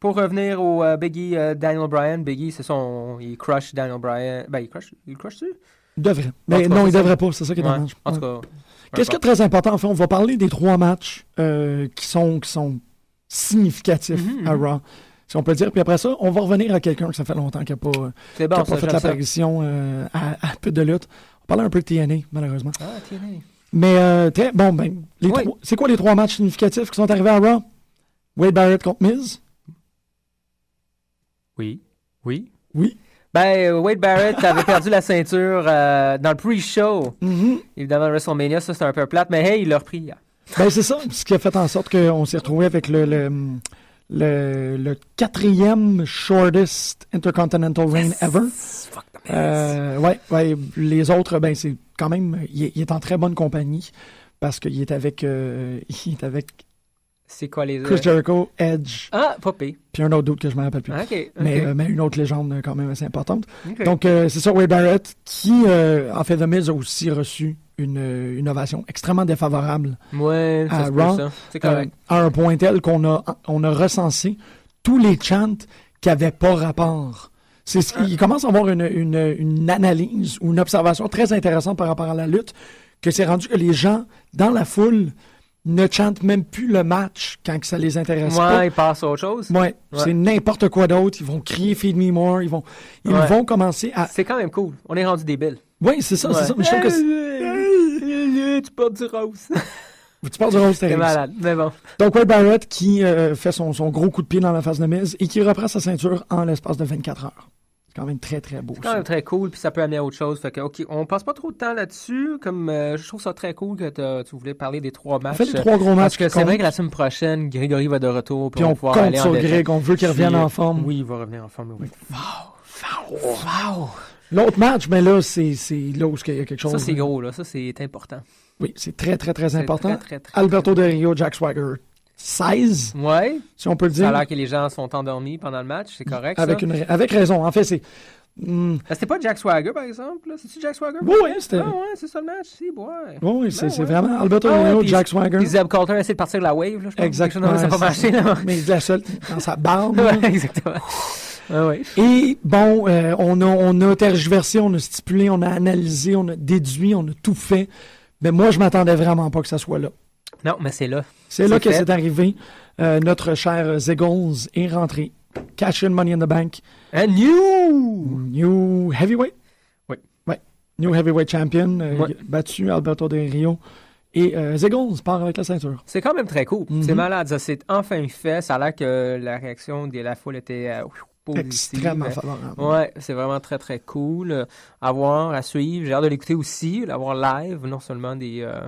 Speaker 4: Pour revenir au euh, Biggie euh, Daniel Bryan, Biggie, c'est son. Il crush Daniel Bryan. Ben, il crush. Il crush-tu?
Speaker 3: il devrait.
Speaker 4: En
Speaker 3: Mais
Speaker 4: cas,
Speaker 3: non, il
Speaker 4: ça.
Speaker 3: devrait pas. C'est ça qui est dommage.
Speaker 4: En tout cas.
Speaker 3: Qu'est-ce qui est très important? Enfin, on va parler des trois matchs euh, qui, sont, qui sont significatifs
Speaker 4: Mhm,
Speaker 3: à
Speaker 4: mhm.
Speaker 3: Raw, si on peut dire. Puis après ça, on va revenir à quelqu'un que ça fait longtemps qui n'a pas, a pas
Speaker 4: ça,
Speaker 3: fait l'apparition euh, à, à peu de lutte. On parlait un peu de TNA, malheureusement.
Speaker 4: Ah, tiens.
Speaker 3: Mais euh, bon, ben, les
Speaker 4: Oui.
Speaker 3: trois- c'est quoi les trois matchs significatifs qui sont arrivés à Raw? Wade Barrett contre Miz?
Speaker 4: Oui. Oui.
Speaker 3: Oui.
Speaker 4: Ben, euh, Wade Barrett avait perdu la ceinture euh, dans le pre-show.
Speaker 3: Mhm.
Speaker 4: Évidemment, WrestleMania, ça, c'était un peu plate, mais hey, il l'a repris hier.
Speaker 3: Ben, c'est ça, ce qui a fait en sorte qu'on s'est retrouvé avec le, le, le, le quatrième shortest Intercontinental Reign ever.
Speaker 4: Fuck the
Speaker 3: Euh, ouais, ouais, les autres, ben, c'est quand même, il est, il est en très bonne compagnie parce qu'il est avec, euh, [laughs] il est avec
Speaker 4: C'est quoi les.
Speaker 3: Chris Jericho, Edge,
Speaker 4: Ah, pire.
Speaker 3: puis un autre doute que je me rappelle plus. Mais, euh, mais une autre légende euh, quand même assez importante. Donc, c'est ça, Wade Barrett, qui, en fait, The Miz a aussi reçu une, euh, une ovation extrêmement défavorable
Speaker 4: ouais,
Speaker 3: à Raw, euh, à un point tel qu'on a, on a recensé tous les chants qui n'avaient pas rapport. C'est ce qui- il commence à avoir une, une, une analyse ou une observation très intéressante par rapport à la lutte, que c'est rendu que les gens, dans la foule, ne chantent même plus le match quand que ça les intéresse pas.
Speaker 4: Ouais, il passe à autre chose.
Speaker 3: Ouais,
Speaker 4: Ouais.
Speaker 3: c'est n'importe quoi d'autre. Ils vont crier Feed Me More. Ils vont, ils
Speaker 4: Ouais.
Speaker 3: vont commencer à.
Speaker 4: C'est quand même cool. On est rendu débile.
Speaker 3: Oui, c'est ça, c'est ça. Mais je trouve que
Speaker 4: Tu portes du rose. [laughs]
Speaker 3: tu parles du rose
Speaker 4: C'est
Speaker 3: terrible.
Speaker 4: malade. Mais bon.
Speaker 3: Donc, Wade Barrett qui euh, fait son, son gros coup de pied dans la phase de mise et qui reprend sa ceinture en l'espace de 24 heures. C'est quand même très, très beau.
Speaker 4: C'est quand
Speaker 3: ça.
Speaker 4: même très cool, puis ça peut amener à autre chose. Fait que, OK, on passe pas trop de temps là-dessus. Comme euh, je trouve ça très cool que tu voulais parler des trois
Speaker 3: On
Speaker 4: matchs.
Speaker 3: fait les trois gros matchs.
Speaker 4: Parce que c'est vrai que la semaine prochaine, Grégory va de retour.
Speaker 3: Puis
Speaker 4: on
Speaker 3: on
Speaker 4: va pouvoir
Speaker 3: compte
Speaker 4: aller en
Speaker 3: sur
Speaker 4: détail.
Speaker 3: Greg. On veut qu'il revienne en forme.
Speaker 4: Oui, il va revenir en forme. Oui.
Speaker 3: L'autre match, mais là, c'est c'est là où il y a quelque chose.
Speaker 4: Ça, c'est gros, là. Ça, c'est important.
Speaker 3: Oui, c'est très, très, très important.
Speaker 4: Très, très, très,
Speaker 3: Alberto Del Rio, Jack Swagger. 16,
Speaker 4: Ouais.
Speaker 3: si on peut le
Speaker 4: Ça a
Speaker 3: dire.
Speaker 4: l'air que les gens sont endormis pendant le match. C'est correct,
Speaker 3: Avec,
Speaker 4: ça?
Speaker 3: une, ra- avec raison. En fait, c'est. Hmm,
Speaker 4: Ah, C'était pas Jack Swagger, par exemple? C'est-tu Jack Swagger?
Speaker 3: Oui, oui, c'était.
Speaker 4: Ah ouais, c'est ça le match. Si, ouais.
Speaker 3: Oui, oui, c'est
Speaker 4: Ben ouais.
Speaker 3: vraiment Alberto
Speaker 4: Ah
Speaker 3: Del Rio, Jack Swagger.
Speaker 4: Puis Zeb Coulter a essayé de partir de la wave, là, je pense.
Speaker 3: Exactement.
Speaker 4: Ça n'a pas marché, là.
Speaker 3: Mais la seule dans sa barbe. [laughs]
Speaker 4: Ouais, exactement. Ah.
Speaker 3: Et bon, euh, on, a, on a tergiversé, on a stipulé, on a analysé, on a déduit, on a tout fait. Mais moi, je m'attendais vraiment pas que ça soit là.
Speaker 4: Non, mais c'est là.
Speaker 3: C'est là
Speaker 4: C'est
Speaker 3: que c'est arrivé. Euh, notre cher Ziggles est rentré. Cash in Money in the Bank.
Speaker 4: And new!
Speaker 3: New Heavyweight.
Speaker 4: Oui.
Speaker 3: New Heavyweight Champion, euh,
Speaker 4: Ouais.
Speaker 3: battu Alberto Del Rio. Et euh, part avec la ceinture.
Speaker 4: C'est quand même très cool.
Speaker 3: Mhm.
Speaker 4: C'est malade. Ça s'est enfin fait. Ça a l'air que la réaction de la foule était euh, positive.
Speaker 3: Extrêmement favorable.
Speaker 4: Ouais, c'est vraiment très très cool à voir, à suivre. J'ai hâte de l'écouter aussi, l'avoir live, non seulement des euh,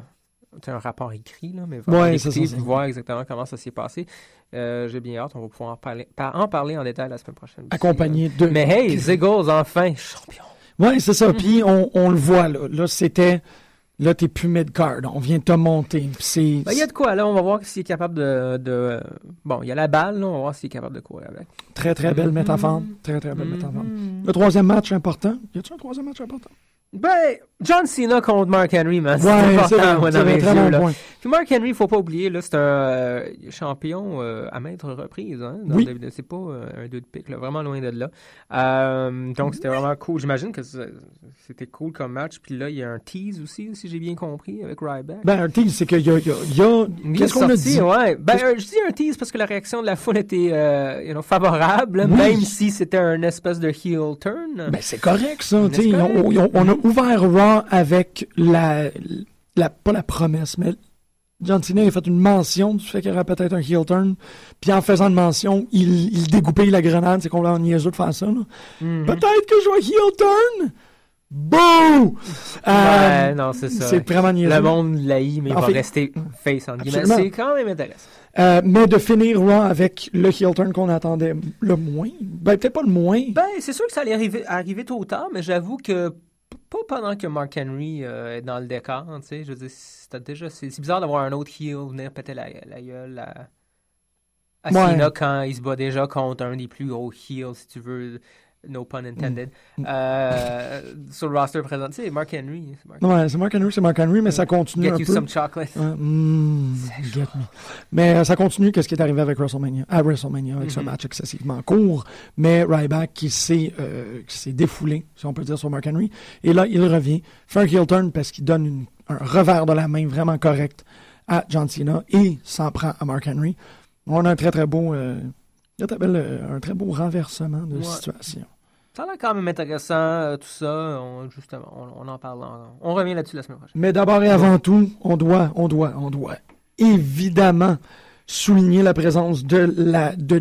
Speaker 4: un rapport écrit là, mais vraiment
Speaker 3: Ouais,
Speaker 4: l'écouter voir exactement comment ça s'est passé. Euh, J'ai bien hâte, on va pouvoir en parler, par- en parler en détail la semaine prochaine.
Speaker 3: Accompagné de.
Speaker 4: Mais hey, Ziggles enfin champion.
Speaker 3: Ouais, c'est ça. [laughs] Puis on, on le voit là. Là, c'était. Là, t'es plus mid-card. On vient de te monter.
Speaker 4: Ben, il y a de quoi là, on va voir s'il est capable de, de- bon, il y a la balle, là, on va voir s'il est capable de courir avec.
Speaker 3: Très, très belle
Speaker 4: Mhm.
Speaker 3: métaphore. Très, très belle métaphore.
Speaker 4: Mhm.
Speaker 3: Le troisième match important. Y a-tu un troisième match important?
Speaker 4: Ben, John Cena contre Mark Henry, man.
Speaker 3: Ouais,
Speaker 4: c'est
Speaker 3: c'est vrai.
Speaker 4: important, moi, dans mes
Speaker 3: très
Speaker 4: yeux,
Speaker 3: bon
Speaker 4: là.
Speaker 3: point.
Speaker 4: Puis Mark Henry, faut pas oublier, là, c'est un euh, champion euh, à maintes reprises. Hein,
Speaker 3: Oui.
Speaker 4: WWE. C'est pas euh, un deux de pique, là, vraiment loin de là. Donc, c'était vraiment cool. J'imagine que c'était cool comme match. Puis là, il y a un tease aussi, si j'ai bien compris, avec Ryback.
Speaker 3: Ben, un tease, c'est qu'il y a. y a- y Qu'est-ce qu'on a dit?
Speaker 4: ouais. Ben, je dis un tease parce que la réaction de la foule était you know, favorable,
Speaker 3: Oui.
Speaker 4: même si c'était un espèce de heel turn.
Speaker 3: Ben, c'est correct, ça. On, on- on a ouvert Raw avec la, la. Pas la promesse, mais. John Cena a fait une mention du fait qu'il y aurait peut-être un heel turn. Puis en faisant une mention, il, il dégoupille la grenade. C'est complètement niaiseux de faire ça. là.
Speaker 4: Mhm.
Speaker 3: Peut-être que je vais heel turn! Bouh!
Speaker 4: Ouais,
Speaker 3: Euh,
Speaker 4: non, c'est ça.
Speaker 3: c'est vraiment niaiseux.
Speaker 4: Le monde l'haït, mais il va
Speaker 3: fait-
Speaker 4: rester face en guillemets.
Speaker 3: Absolument.
Speaker 4: C'est quand même intéressant.
Speaker 3: Euh, mais de finir Raw avec le heel turn qu'on attendait le moins. Ben, peut-être pas le moins.
Speaker 4: Ben, c'est sûr que ça allait arriver, arriver tôt ou tard, mais j'avoue que pas pendant que Mark Henry euh, est dans le décor, tu sais. Je veux dire, c'était déjà, c'est bizarre d'avoir un autre heel venir péter la, la gueule à, à
Speaker 3: Ouais.
Speaker 4: Cena quand il se bat déjà contre un des plus gros heels, si tu veux. No pun intended.
Speaker 3: Mm.
Speaker 4: Euh, sur le roster présent. Sais, Mark Henry. c'est Mark
Speaker 3: Ouais, c'est Mark Henry, c'est Mark Henry, mais ça continue
Speaker 4: Get
Speaker 3: un
Speaker 4: you
Speaker 3: peu.
Speaker 4: some chocolate.
Speaker 3: Ouais, mm, get me. Mais euh, ça continue qu'est-ce qui est arrivé avec WrestleMania, à WrestleMania, avec ce
Speaker 4: Mhm.
Speaker 3: match excessivement court. Mais Ryback qui s'est euh, qui s'est défoulé, si on peut dire, sur Mark Henry. Et là, il revient, fait un heel turn parce qu'il donne une- un revers de la main vraiment correct à John Cena et s'en prend à Mark Henry. On a un très très beau, euh, il y a euh, un très beau renversement de
Speaker 4: Ouais.
Speaker 3: situation.
Speaker 4: Ça a l'air quand même intéressant, euh, tout ça. On, justement, on, on en parle. en- on revient là-dessus la semaine prochaine.
Speaker 3: Mais d'abord et avant tout, on doit, on doit, on doit évidemment souligner la présence de la de,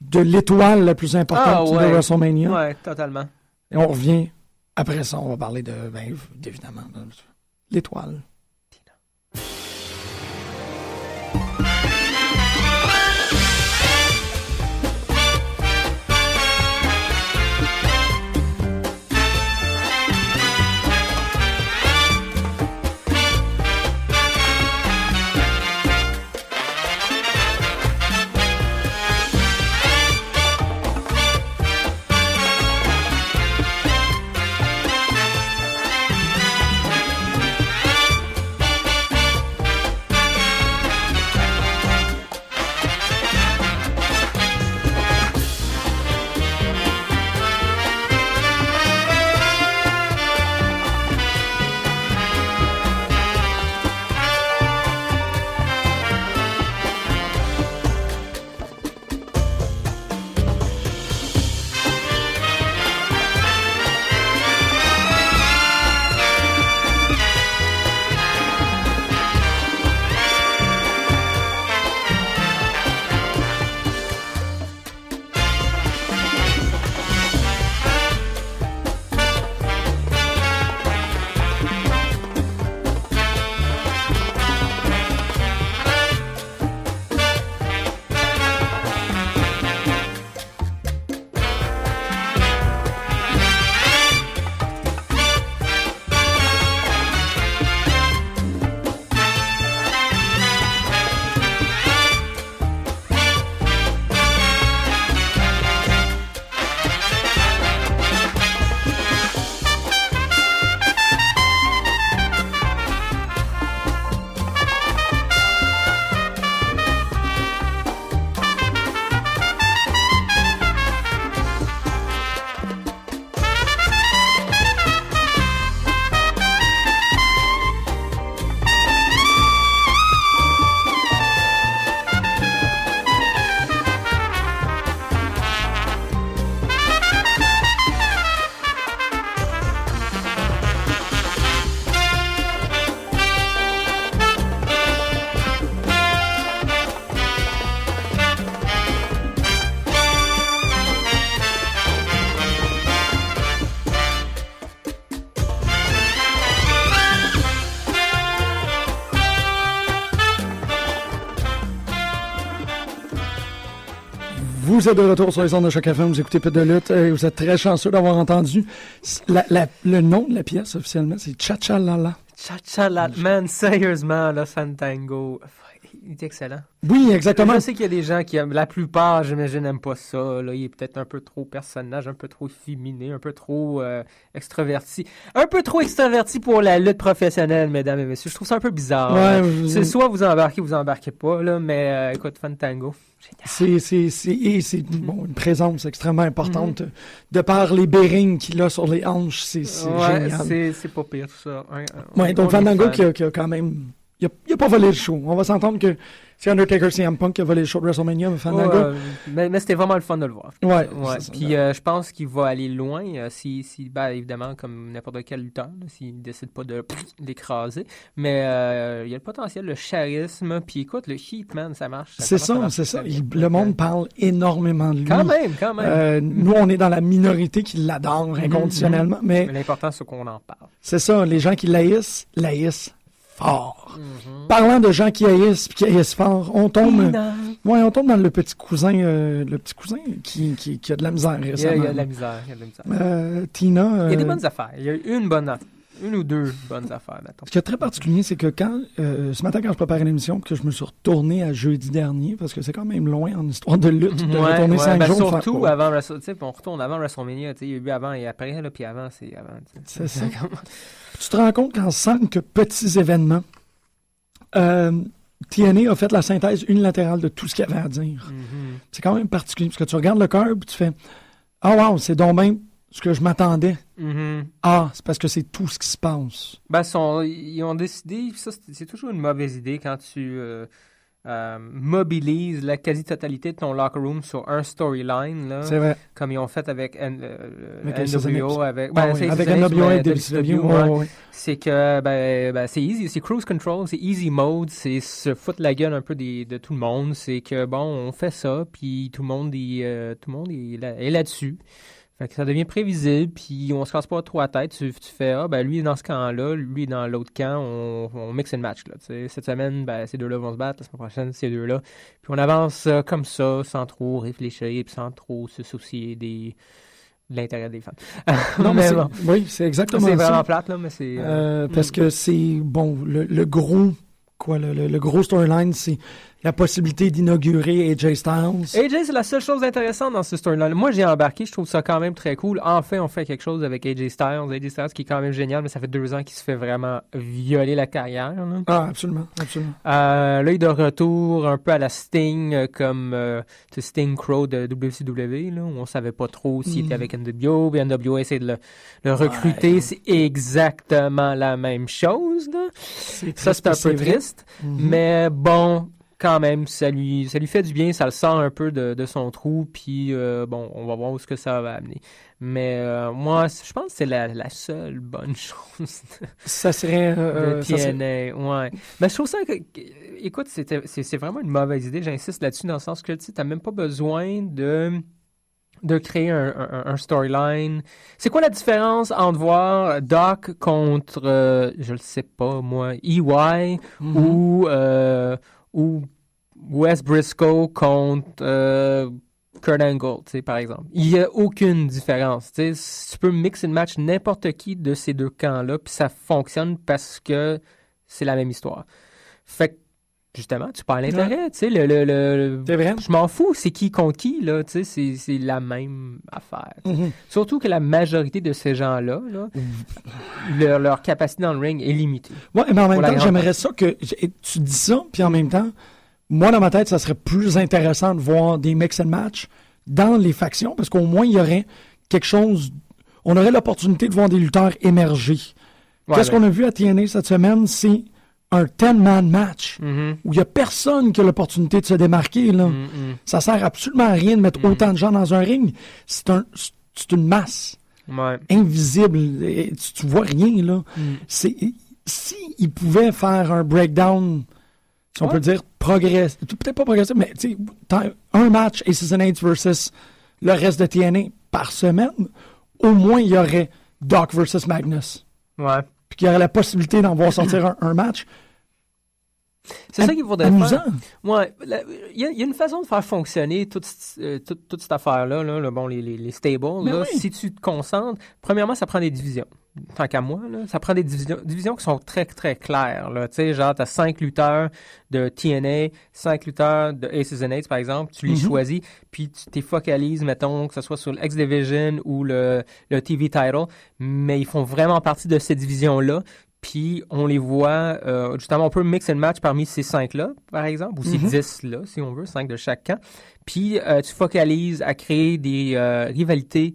Speaker 3: de l'étoile la plus importante
Speaker 4: Ah, ouais.
Speaker 3: de WrestleMania.
Speaker 4: Ouais, totalement.
Speaker 3: Et on revient après ça, on va parler de ben, évidemment de l'étoile. Vous êtes de retour sur les ondes de Choc FM, vous écoutez Peu de lutte, et vous êtes très chanceux d'avoir entendu la, la, le nom de la pièce officiellement, c'est Cha-Cha-La-La.
Speaker 4: Cha-Cha-La, man, sérieusement, là, Fantango, il est excellent.
Speaker 3: Oui, exactement.
Speaker 4: Je sais qu'il y a des gens qui aiment, la plupart, j'imagine, n'aiment pas ça. Là. Il est peut-être un peu trop personnage, un peu trop féminin, un peu trop euh, extraverti. Un peu trop extraverti pour la lutte professionnelle, mesdames et messieurs. Je trouve ça un peu bizarre.
Speaker 3: Ouais,
Speaker 4: c'est soit vous embarquez, vous embarquez pas, là, mais euh, écoute, Fantango.
Speaker 3: C'est, c'est, c'est, c'est bon, une présence extrêmement importante mm-hmm. de par les bearings qu'il a sur les hanches. C'est,
Speaker 4: ouais,
Speaker 3: génial.
Speaker 4: C'est, c'est pas pire, tout ça.
Speaker 3: Ouais, donc Fandango qui a, qui a quand même il n'a pas volé le show. On va s'entendre que c'est Undertaker CM Punk qui a volé le show de WrestleMania, mais Fandango.
Speaker 4: Ouais, mais, mais c'était vraiment le fun de le voir.
Speaker 3: Ouais.
Speaker 4: ouais. Puis euh, je pense qu'il va aller loin euh, si, si ben, évidemment, comme n'importe quel lutteur, s'il ne décide pas de [sniffs] l'écraser. Mais euh, il y a le potentiel, le charisme. Puis écoute, le heat, man, ça marche.
Speaker 3: C'est ça, c'est ça. le monde parle énormément de lui.
Speaker 4: Quand même, quand même.
Speaker 3: Euh, nous, on est dans la minorité qui l'adore inconditionnellement. Mais,
Speaker 4: mais l'important, c'est qu'on en parle.
Speaker 3: C'est ça. Les gens qui l'haïssent, l'haïssent fort. Mm-hmm. Parlant de gens qui haïssent qui haïssent fort, on tombe, ouais, on tombe dans le petit cousin, euh, le petit cousin qui, qui, qui, a de la misère récemment.
Speaker 4: Il y a, de la misère, il y a de la misère.
Speaker 3: Euh, Tina.
Speaker 4: Il y a des bonnes affaires. Il y a une bonne affaire. Une ou deux bonnes affaires,
Speaker 3: Ce qui est très particulier, c'est que quand, euh, ce matin, quand je préparais l'émission, que je me suis retourné à jeudi dernier, parce que c'est quand même loin en histoire de lutte, de
Speaker 4: ouais,
Speaker 3: retourner
Speaker 4: ouais,
Speaker 3: cinq
Speaker 4: ben
Speaker 3: jours.
Speaker 4: Surtout faire... avant WrestleMania, on retourne avant WrestleMania, il y a eu avant et après, là, puis avant, c'est avant.
Speaker 3: C'est [laughs] ça. tu te rends compte qu'en cinq petits événements, euh, TNA a fait la synthèse unilatérale de tout ce qu'il y avait à dire.
Speaker 4: Mm-hmm.
Speaker 3: C'est quand même particulier, parce que tu regardes le cœur, tu fais « Ah, wow, c'est donc bien ce que je m'attendais.
Speaker 4: Mm-hmm.
Speaker 3: Ah, c'est parce que c'est tout ce qui se passe.
Speaker 4: Ben, ils ont décidé, ça c'est toujours une mauvaise idée quand tu euh, euh, mobilises la quasi-totalité de ton locker room sur un storyline.
Speaker 3: C'est vrai.
Speaker 4: Comme ils ont fait avec, N, euh,
Speaker 3: avec
Speaker 4: NWO. Avec,
Speaker 3: ben, oui, avec NWO et WCW.
Speaker 4: C'est que ben, ben, c'est easy, c'est cruise control, c'est easy mode, c'est se foutre la gueule un peu des, de tout le monde. C'est que bon, on fait ça, puis tout le monde est, tout le monde est, là, est là-dessus. Fait que ça devient prévisible, puis on se casse pas trop la tête. Tu, tu fais, ah, ben lui est dans ce camp-là, lui est dans l'autre camp, on, on mixe le match. Là, Cette semaine, ben, ces deux-là vont se battre, la semaine prochaine, ces deux-là. Puis on avance euh, comme ça, sans trop réfléchir, puis sans trop se soucier des de l'intérêt des fans. [laughs]
Speaker 3: non, [laughs] mais, bon. oui, c'est exactement
Speaker 4: ça. C'est vraiment plate, là, mais c'est...
Speaker 3: Euh, parce que c'est, bon, le, le gros, quoi, le, le, le gros storyline, c'est la possibilité d'inaugurer AJ Styles.
Speaker 4: AJ, c'est la seule chose intéressante dans ce storyline. Moi, j'ai embarqué, je trouve ça quand même très cool. Enfin, on fait quelque chose avec AJ Styles. AJ Styles qui est quand même génial, mais ça fait deux ans qu'il se fait vraiment violer la carrière. Là.
Speaker 3: Ah, absolument, absolument.
Speaker 4: Euh, là, il est de retour un peu à la Sting, euh, comme euh, Sting Crow de WCW, là, où on savait pas trop s'il
Speaker 3: Mm.
Speaker 4: était avec NWO, puis NWO essaie de le, le recruter.
Speaker 3: Ouais.
Speaker 4: C'est exactement la même chose. Là. Ça, c'est un peu triste.
Speaker 3: Mhm.
Speaker 4: Mais bon, quand même, ça lui, ça lui fait du bien, ça le sort un peu de, de son trou, puis euh, bon, on va voir où ce que ça va amener. Mais euh, moi, je pense que c'est la, la seule bonne [laughs] chose
Speaker 3: Ça serait.
Speaker 4: de
Speaker 3: euh, ça serait-
Speaker 4: TNA. Ouais. Mais je trouve ça que, écoute, c'est vraiment une mauvaise idée, j'insiste là-dessus, dans le sens que tu n'as même pas besoin de de créer un, un- un storyline. C'est quoi la différence entre voir Doc contre, euh, je le sais pas moi, EY
Speaker 3: Mhm.
Speaker 4: ou, euh, ou Wes Briscoe contre euh, Kurt Angle, par exemple. Il n'y a aucune différence. Tu peux mixer le match n'importe qui de ces deux camps-là, puis ça fonctionne parce que c'est la même histoire. Fait que, justement, tu parles l'intérêt, tu sais, le, le, le-
Speaker 3: C'est vrai.
Speaker 4: je m'en fous, c'est qui contre qui, là, tu sais, c'est- c'est la même affaire.
Speaker 3: Mhm.
Speaker 4: Surtout que la majorité de ces gens-là, là, leur, leur capacité dans le ring est limitée.
Speaker 3: Ouais, mais en même temps, j'aimerais ça que. Tu dis ça, puis en même temps, moi, dans ma tête, ça serait plus intéressant de voir des mix and match dans les factions, parce qu'au moins, il y aurait quelque chose. On aurait l'opportunité de voir des lutteurs émerger.
Speaker 4: Ouais,
Speaker 3: Qu'est-ce
Speaker 4: ben-
Speaker 3: qu'on a vu à TNA cette semaine? C'est un 10-man match
Speaker 4: Mhm.
Speaker 3: où il n'y a personne qui a l'opportunité de se démarquer. Là.
Speaker 4: Mhm.
Speaker 3: Ça sert absolument à rien de mettre
Speaker 4: Mm.
Speaker 3: autant de gens dans un ring. C'est un, une masse
Speaker 4: Ouais.
Speaker 3: invisible. Et Tu, tu vois rien, là.
Speaker 4: Mm.
Speaker 3: Si ils pouvaient faire un breakdown, si on
Speaker 4: Ouais.
Speaker 3: peut dire progressif, peut-être pas progressif, mais un match Aces and Eights versus le reste de TNA par semaine, au moins il y aurait Doc versus Magnus.
Speaker 4: Ouais.
Speaker 3: Puis qu'il aurait la possibilité d'en voir sortir un match.
Speaker 4: C'est ça qu'il faudrait
Speaker 3: amusant.
Speaker 4: faire. Ouais, la- il y, a- il y a une façon de faire fonctionner toute, euh, toute, toute cette affaire-là, là, le- bon, les, les, les stables.
Speaker 3: Mais
Speaker 4: là,
Speaker 3: oui.
Speaker 4: Si tu te concentres, premièrement, ça prend des divisions. Tant qu'à moi, là, ça prend des divisions, divisions qui sont très, très claires. Tu sais, genre, tu as 5 lutteurs de TNA, 5 lutteurs de Aces and Eights, par exemple. Tu les
Speaker 3: Mhm.
Speaker 4: choisis, puis tu t'es focalises, mettons, que ce soit sur le X-Division ou le, le TV title. Mais ils font vraiment partie de ces divisions-là. Puis on les voit, euh, justement, on peut mix and match parmi ces cinq-là, par exemple, ou ces
Speaker 3: Mhm.
Speaker 4: dix-là, si on veut, cinq de chaque camp. Puis euh, tu focalises à créer des euh, rivalités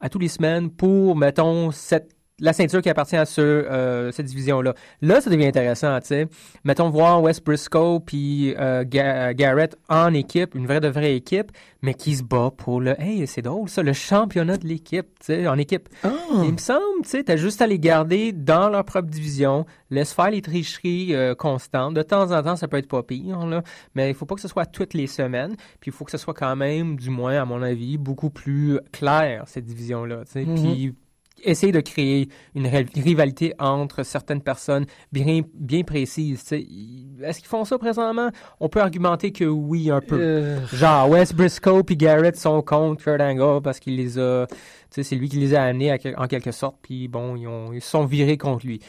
Speaker 4: à tous les semaines pour, mettons, cette, la ceinture qui appartient à ce, euh, cette division-là. Là, ça devient intéressant, tu sais. Mettons voir Wes Briscoe puis euh, Ga- Garrett en équipe, une vraie de vraie équipe, mais qui se bat pour le, hey, c'est drôle ça, le championnat de l'équipe, tu sais, en équipe.
Speaker 3: Ah.
Speaker 4: Il me semble, tu sais, t'as juste à les garder dans leur propre division, laisse faire les tricheries euh, constantes. De temps en temps, ça peut être pas pire, là, mais il faut pas que ce soit toutes les semaines, puis il faut que ce soit quand même, du moins à mon avis, beaucoup plus clair, cette division-là, tu sais,
Speaker 3: Mhm.
Speaker 4: puis essayer de créer une ri- rivalité entre certaines personnes bien, bien précises, Est-ce qu'ils font ça présentement? On peut argumenter que oui, un peu.
Speaker 3: Euh,
Speaker 4: Genre, Wes Briscoe puis Garrett sont contre Kurt Angle parce qu'il les a. C'est lui qui les a amenés à en quelque sorte, puis bon, ils, ont, ils sont virés contre lui.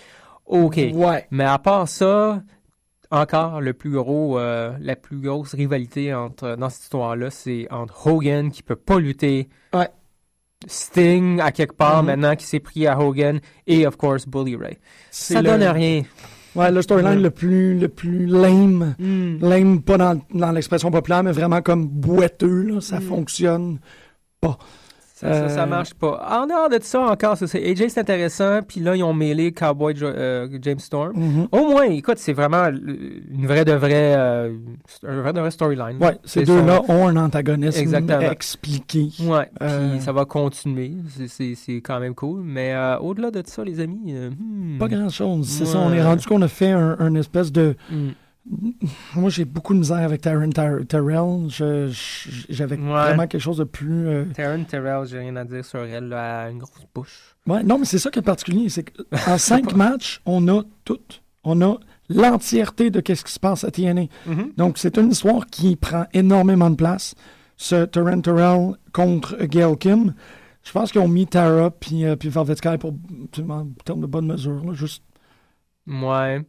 Speaker 4: OK.
Speaker 3: Ouais.
Speaker 4: Mais à part ça, encore le plus gros, euh, la plus grosse rivalité entre, dans cette histoire-là, c'est entre Hogan qui peut pas lutter.
Speaker 3: Ouais.
Speaker 4: Sting à quelque part
Speaker 3: Mhm.
Speaker 4: maintenant qui s'est pris à Hogan et of course Bully Ray. Ça
Speaker 3: le-
Speaker 4: donne rien.
Speaker 3: Ouais, le storyline le plus, le plus lame.
Speaker 4: Hmm.
Speaker 3: Lame, pas dans, dans l'expression populaire, mais vraiment comme boiteux, là. Ça
Speaker 4: Mm.
Speaker 3: fonctionne.
Speaker 4: Ça, ça, ça
Speaker 3: Euh,
Speaker 4: marche pas. En dehors de ça, encore, c'est. AJ, c'est intéressant. Puis là, ils ont mêlé Cowboy Jo- euh, James Storm.
Speaker 3: Mhm.
Speaker 4: Au moins, écoute, c'est vraiment euh, une vraie de vraie, euh, un vrai de vrai storyline.
Speaker 3: Ouais, ces deux-là ont un antagonisme
Speaker 4: Exactement.
Speaker 3: expliqué.
Speaker 4: Ouais,
Speaker 3: Euh,
Speaker 4: puis ça va continuer. C'est- quand même cool. Mais euh, au-delà de ça, les amis, euh, hmm,
Speaker 3: Pas grand-chose. C'est
Speaker 4: Ouais.
Speaker 3: ça, on est rendu qu'on a fait un, un espèce de...
Speaker 4: hmm.
Speaker 3: Moi, j'ai beaucoup de misère avec Taryn Tar- Terrell. J'avais
Speaker 4: Ouais.
Speaker 3: vraiment quelque chose de plus... euh,
Speaker 4: Taryn Terrell, j'ai rien à dire sur elle. Elle a une grosse bouche.
Speaker 3: Ouais, non, mais c'est ça qui est particulier. C'est qu'en [laughs] cinq matchs, on a tout. On a l'entièreté de ce qui se passe à TNA.
Speaker 4: Mhm.
Speaker 3: Donc, c'est une histoire qui prend énormément de place. Ce Taryn Terrell contre Gail Kim. Je pense qu'ils ont mis Tara puis, euh, puis Velvet Sky pour, en termes de bonne mesure. là, juste...
Speaker 4: Ouais.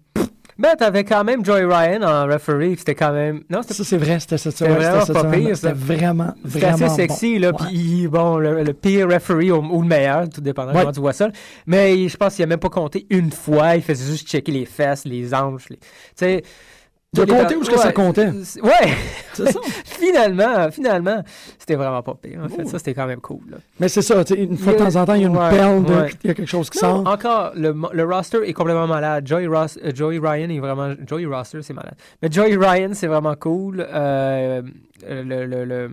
Speaker 4: Ben, t'avais quand même Joey Ryan en referee. C'était quand même. Non,
Speaker 3: Ça, c'est vrai, c'était cette
Speaker 4: C'était vraiment pas pire,
Speaker 3: C'était
Speaker 4: ça.
Speaker 3: vraiment,
Speaker 4: C'était
Speaker 3: vraiment
Speaker 4: assez sexy,
Speaker 3: bon.
Speaker 4: là. Puis, bon, le, le pire referee ou, ou le meilleur, tout dépendant de
Speaker 3: Ouais.
Speaker 4: comment tu vois ça. Mais je pense qu'il a même pas compté une fois. Il faisait juste checker les fesses, les hanches. Les... Tu sais. Les-
Speaker 3: compté où est-ce que ça comptait?
Speaker 4: Ouais!
Speaker 3: C'est ça. [laughs]
Speaker 4: finalement, finalement, c'était vraiment pas pire. En fait, ça, c'était quand même cool. là.
Speaker 3: Mais c'est ça, tu sais, une fois de temps en temps, il y a une
Speaker 4: ouais,
Speaker 3: perle, de,
Speaker 4: ouais.
Speaker 3: il y a quelque chose qui
Speaker 4: Non,
Speaker 3: sort.
Speaker 4: encore, le, mo- le roster est complètement malade. Joey, Ross, euh, Joey Ryan est vraiment. Joey Roster, c'est malade. Mais Joey Ryan, c'est vraiment cool. Euh, le, le, le,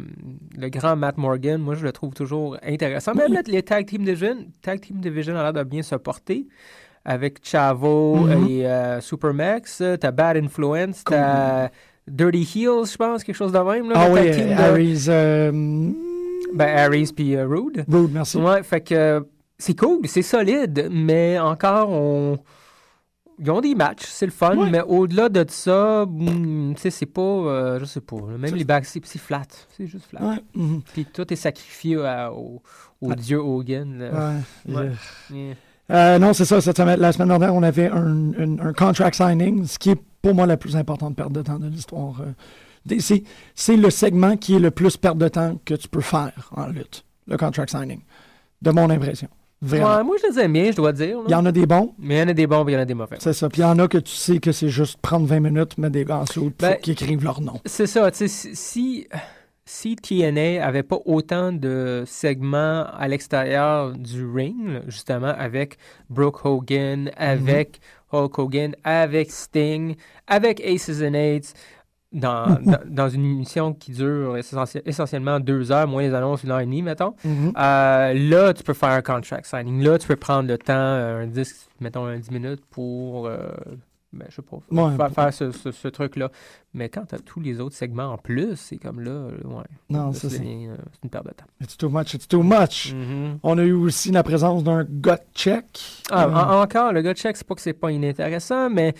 Speaker 4: le grand Matt Morgan, moi, je le trouve toujours intéressant. Même là, les Tag Team Division, Tag Team Division a l'air de bien se porter. Avec Chavo
Speaker 3: Mhm.
Speaker 4: et euh, Supermax. euh, T'as Bad Influence. T'as Dirty Heels, je pense, quelque chose de même. Là,
Speaker 3: Ah oui,
Speaker 4: de-
Speaker 3: Harry's... euh,
Speaker 4: Ben, Aries puis euh, Rude.
Speaker 3: Rude, merci.
Speaker 4: Ouais, fait que c'est cool, c'est solide, mais encore, on. Ils ont des matchs, c'est le fun,
Speaker 3: Ouais.
Speaker 4: mais au-delà de ça, hmm, tu sais, c'est pas. euh, je sais pas. Même les bacs, c'est c'est flat. C'est juste flat.
Speaker 3: Ouais, mhm.
Speaker 4: Puis tout est sacrifié au, au
Speaker 3: Ouais.
Speaker 4: dieu Hogan.
Speaker 3: Ouais,
Speaker 4: Yeah.
Speaker 3: Euh, non, c'est ça. Cette semaine, la semaine dernière, on avait un, un- un contract signing, ce qui est pour moi la plus importante perte de temps de l'histoire. euh, c'est, c'est le segment qui est le plus perte de temps que tu peux faire en lutte, le contract signing, de mon impression.
Speaker 4: Ouais, moi, je les aime bien, je dois dire. là.
Speaker 3: Il y en a des bons,
Speaker 4: Mais il y en a des bons, puis il y en a des mauvais.
Speaker 3: c'est ça. Puis il y en a que tu sais que c'est juste prendre 20 minutes, mettre des gars en
Speaker 4: Ben,
Speaker 3: qu'ils écrivent leur nom.
Speaker 4: C'est ça, tu sais, si, si, si TNA avait pas autant de segments à l'extérieur du ring, justement, avec Brooke Hogan, avec Hulk Hogan, avec Sting, avec Aces and Eights, dans, [laughs] dans, dans une émission qui dure essentie- essentiellement deux heures, moins les annonces, une heure et demie, mettons.
Speaker 3: Mhm.
Speaker 4: Euh, là, tu peux faire un contract signing. Là, tu peux prendre le temps, euh, un 10, mettons un 10 minutes pour, euh, ben, je sais pas,
Speaker 3: Ouais.
Speaker 4: faire, faire ce, ce- ce truc-là. Mais quand tu as tous les autres segments en plus, c'est comme là, euh, ouais.
Speaker 3: Non, ça, c'est-
Speaker 4: euh, c'est une perte de temps.
Speaker 3: It's too much, it's too much.
Speaker 4: Mhm.
Speaker 3: On a eu aussi la présence d'un gut check.
Speaker 4: Ah,
Speaker 3: Euh,
Speaker 4: en- encore, le gars check, c'est pas que c'est pas inintéressant, mais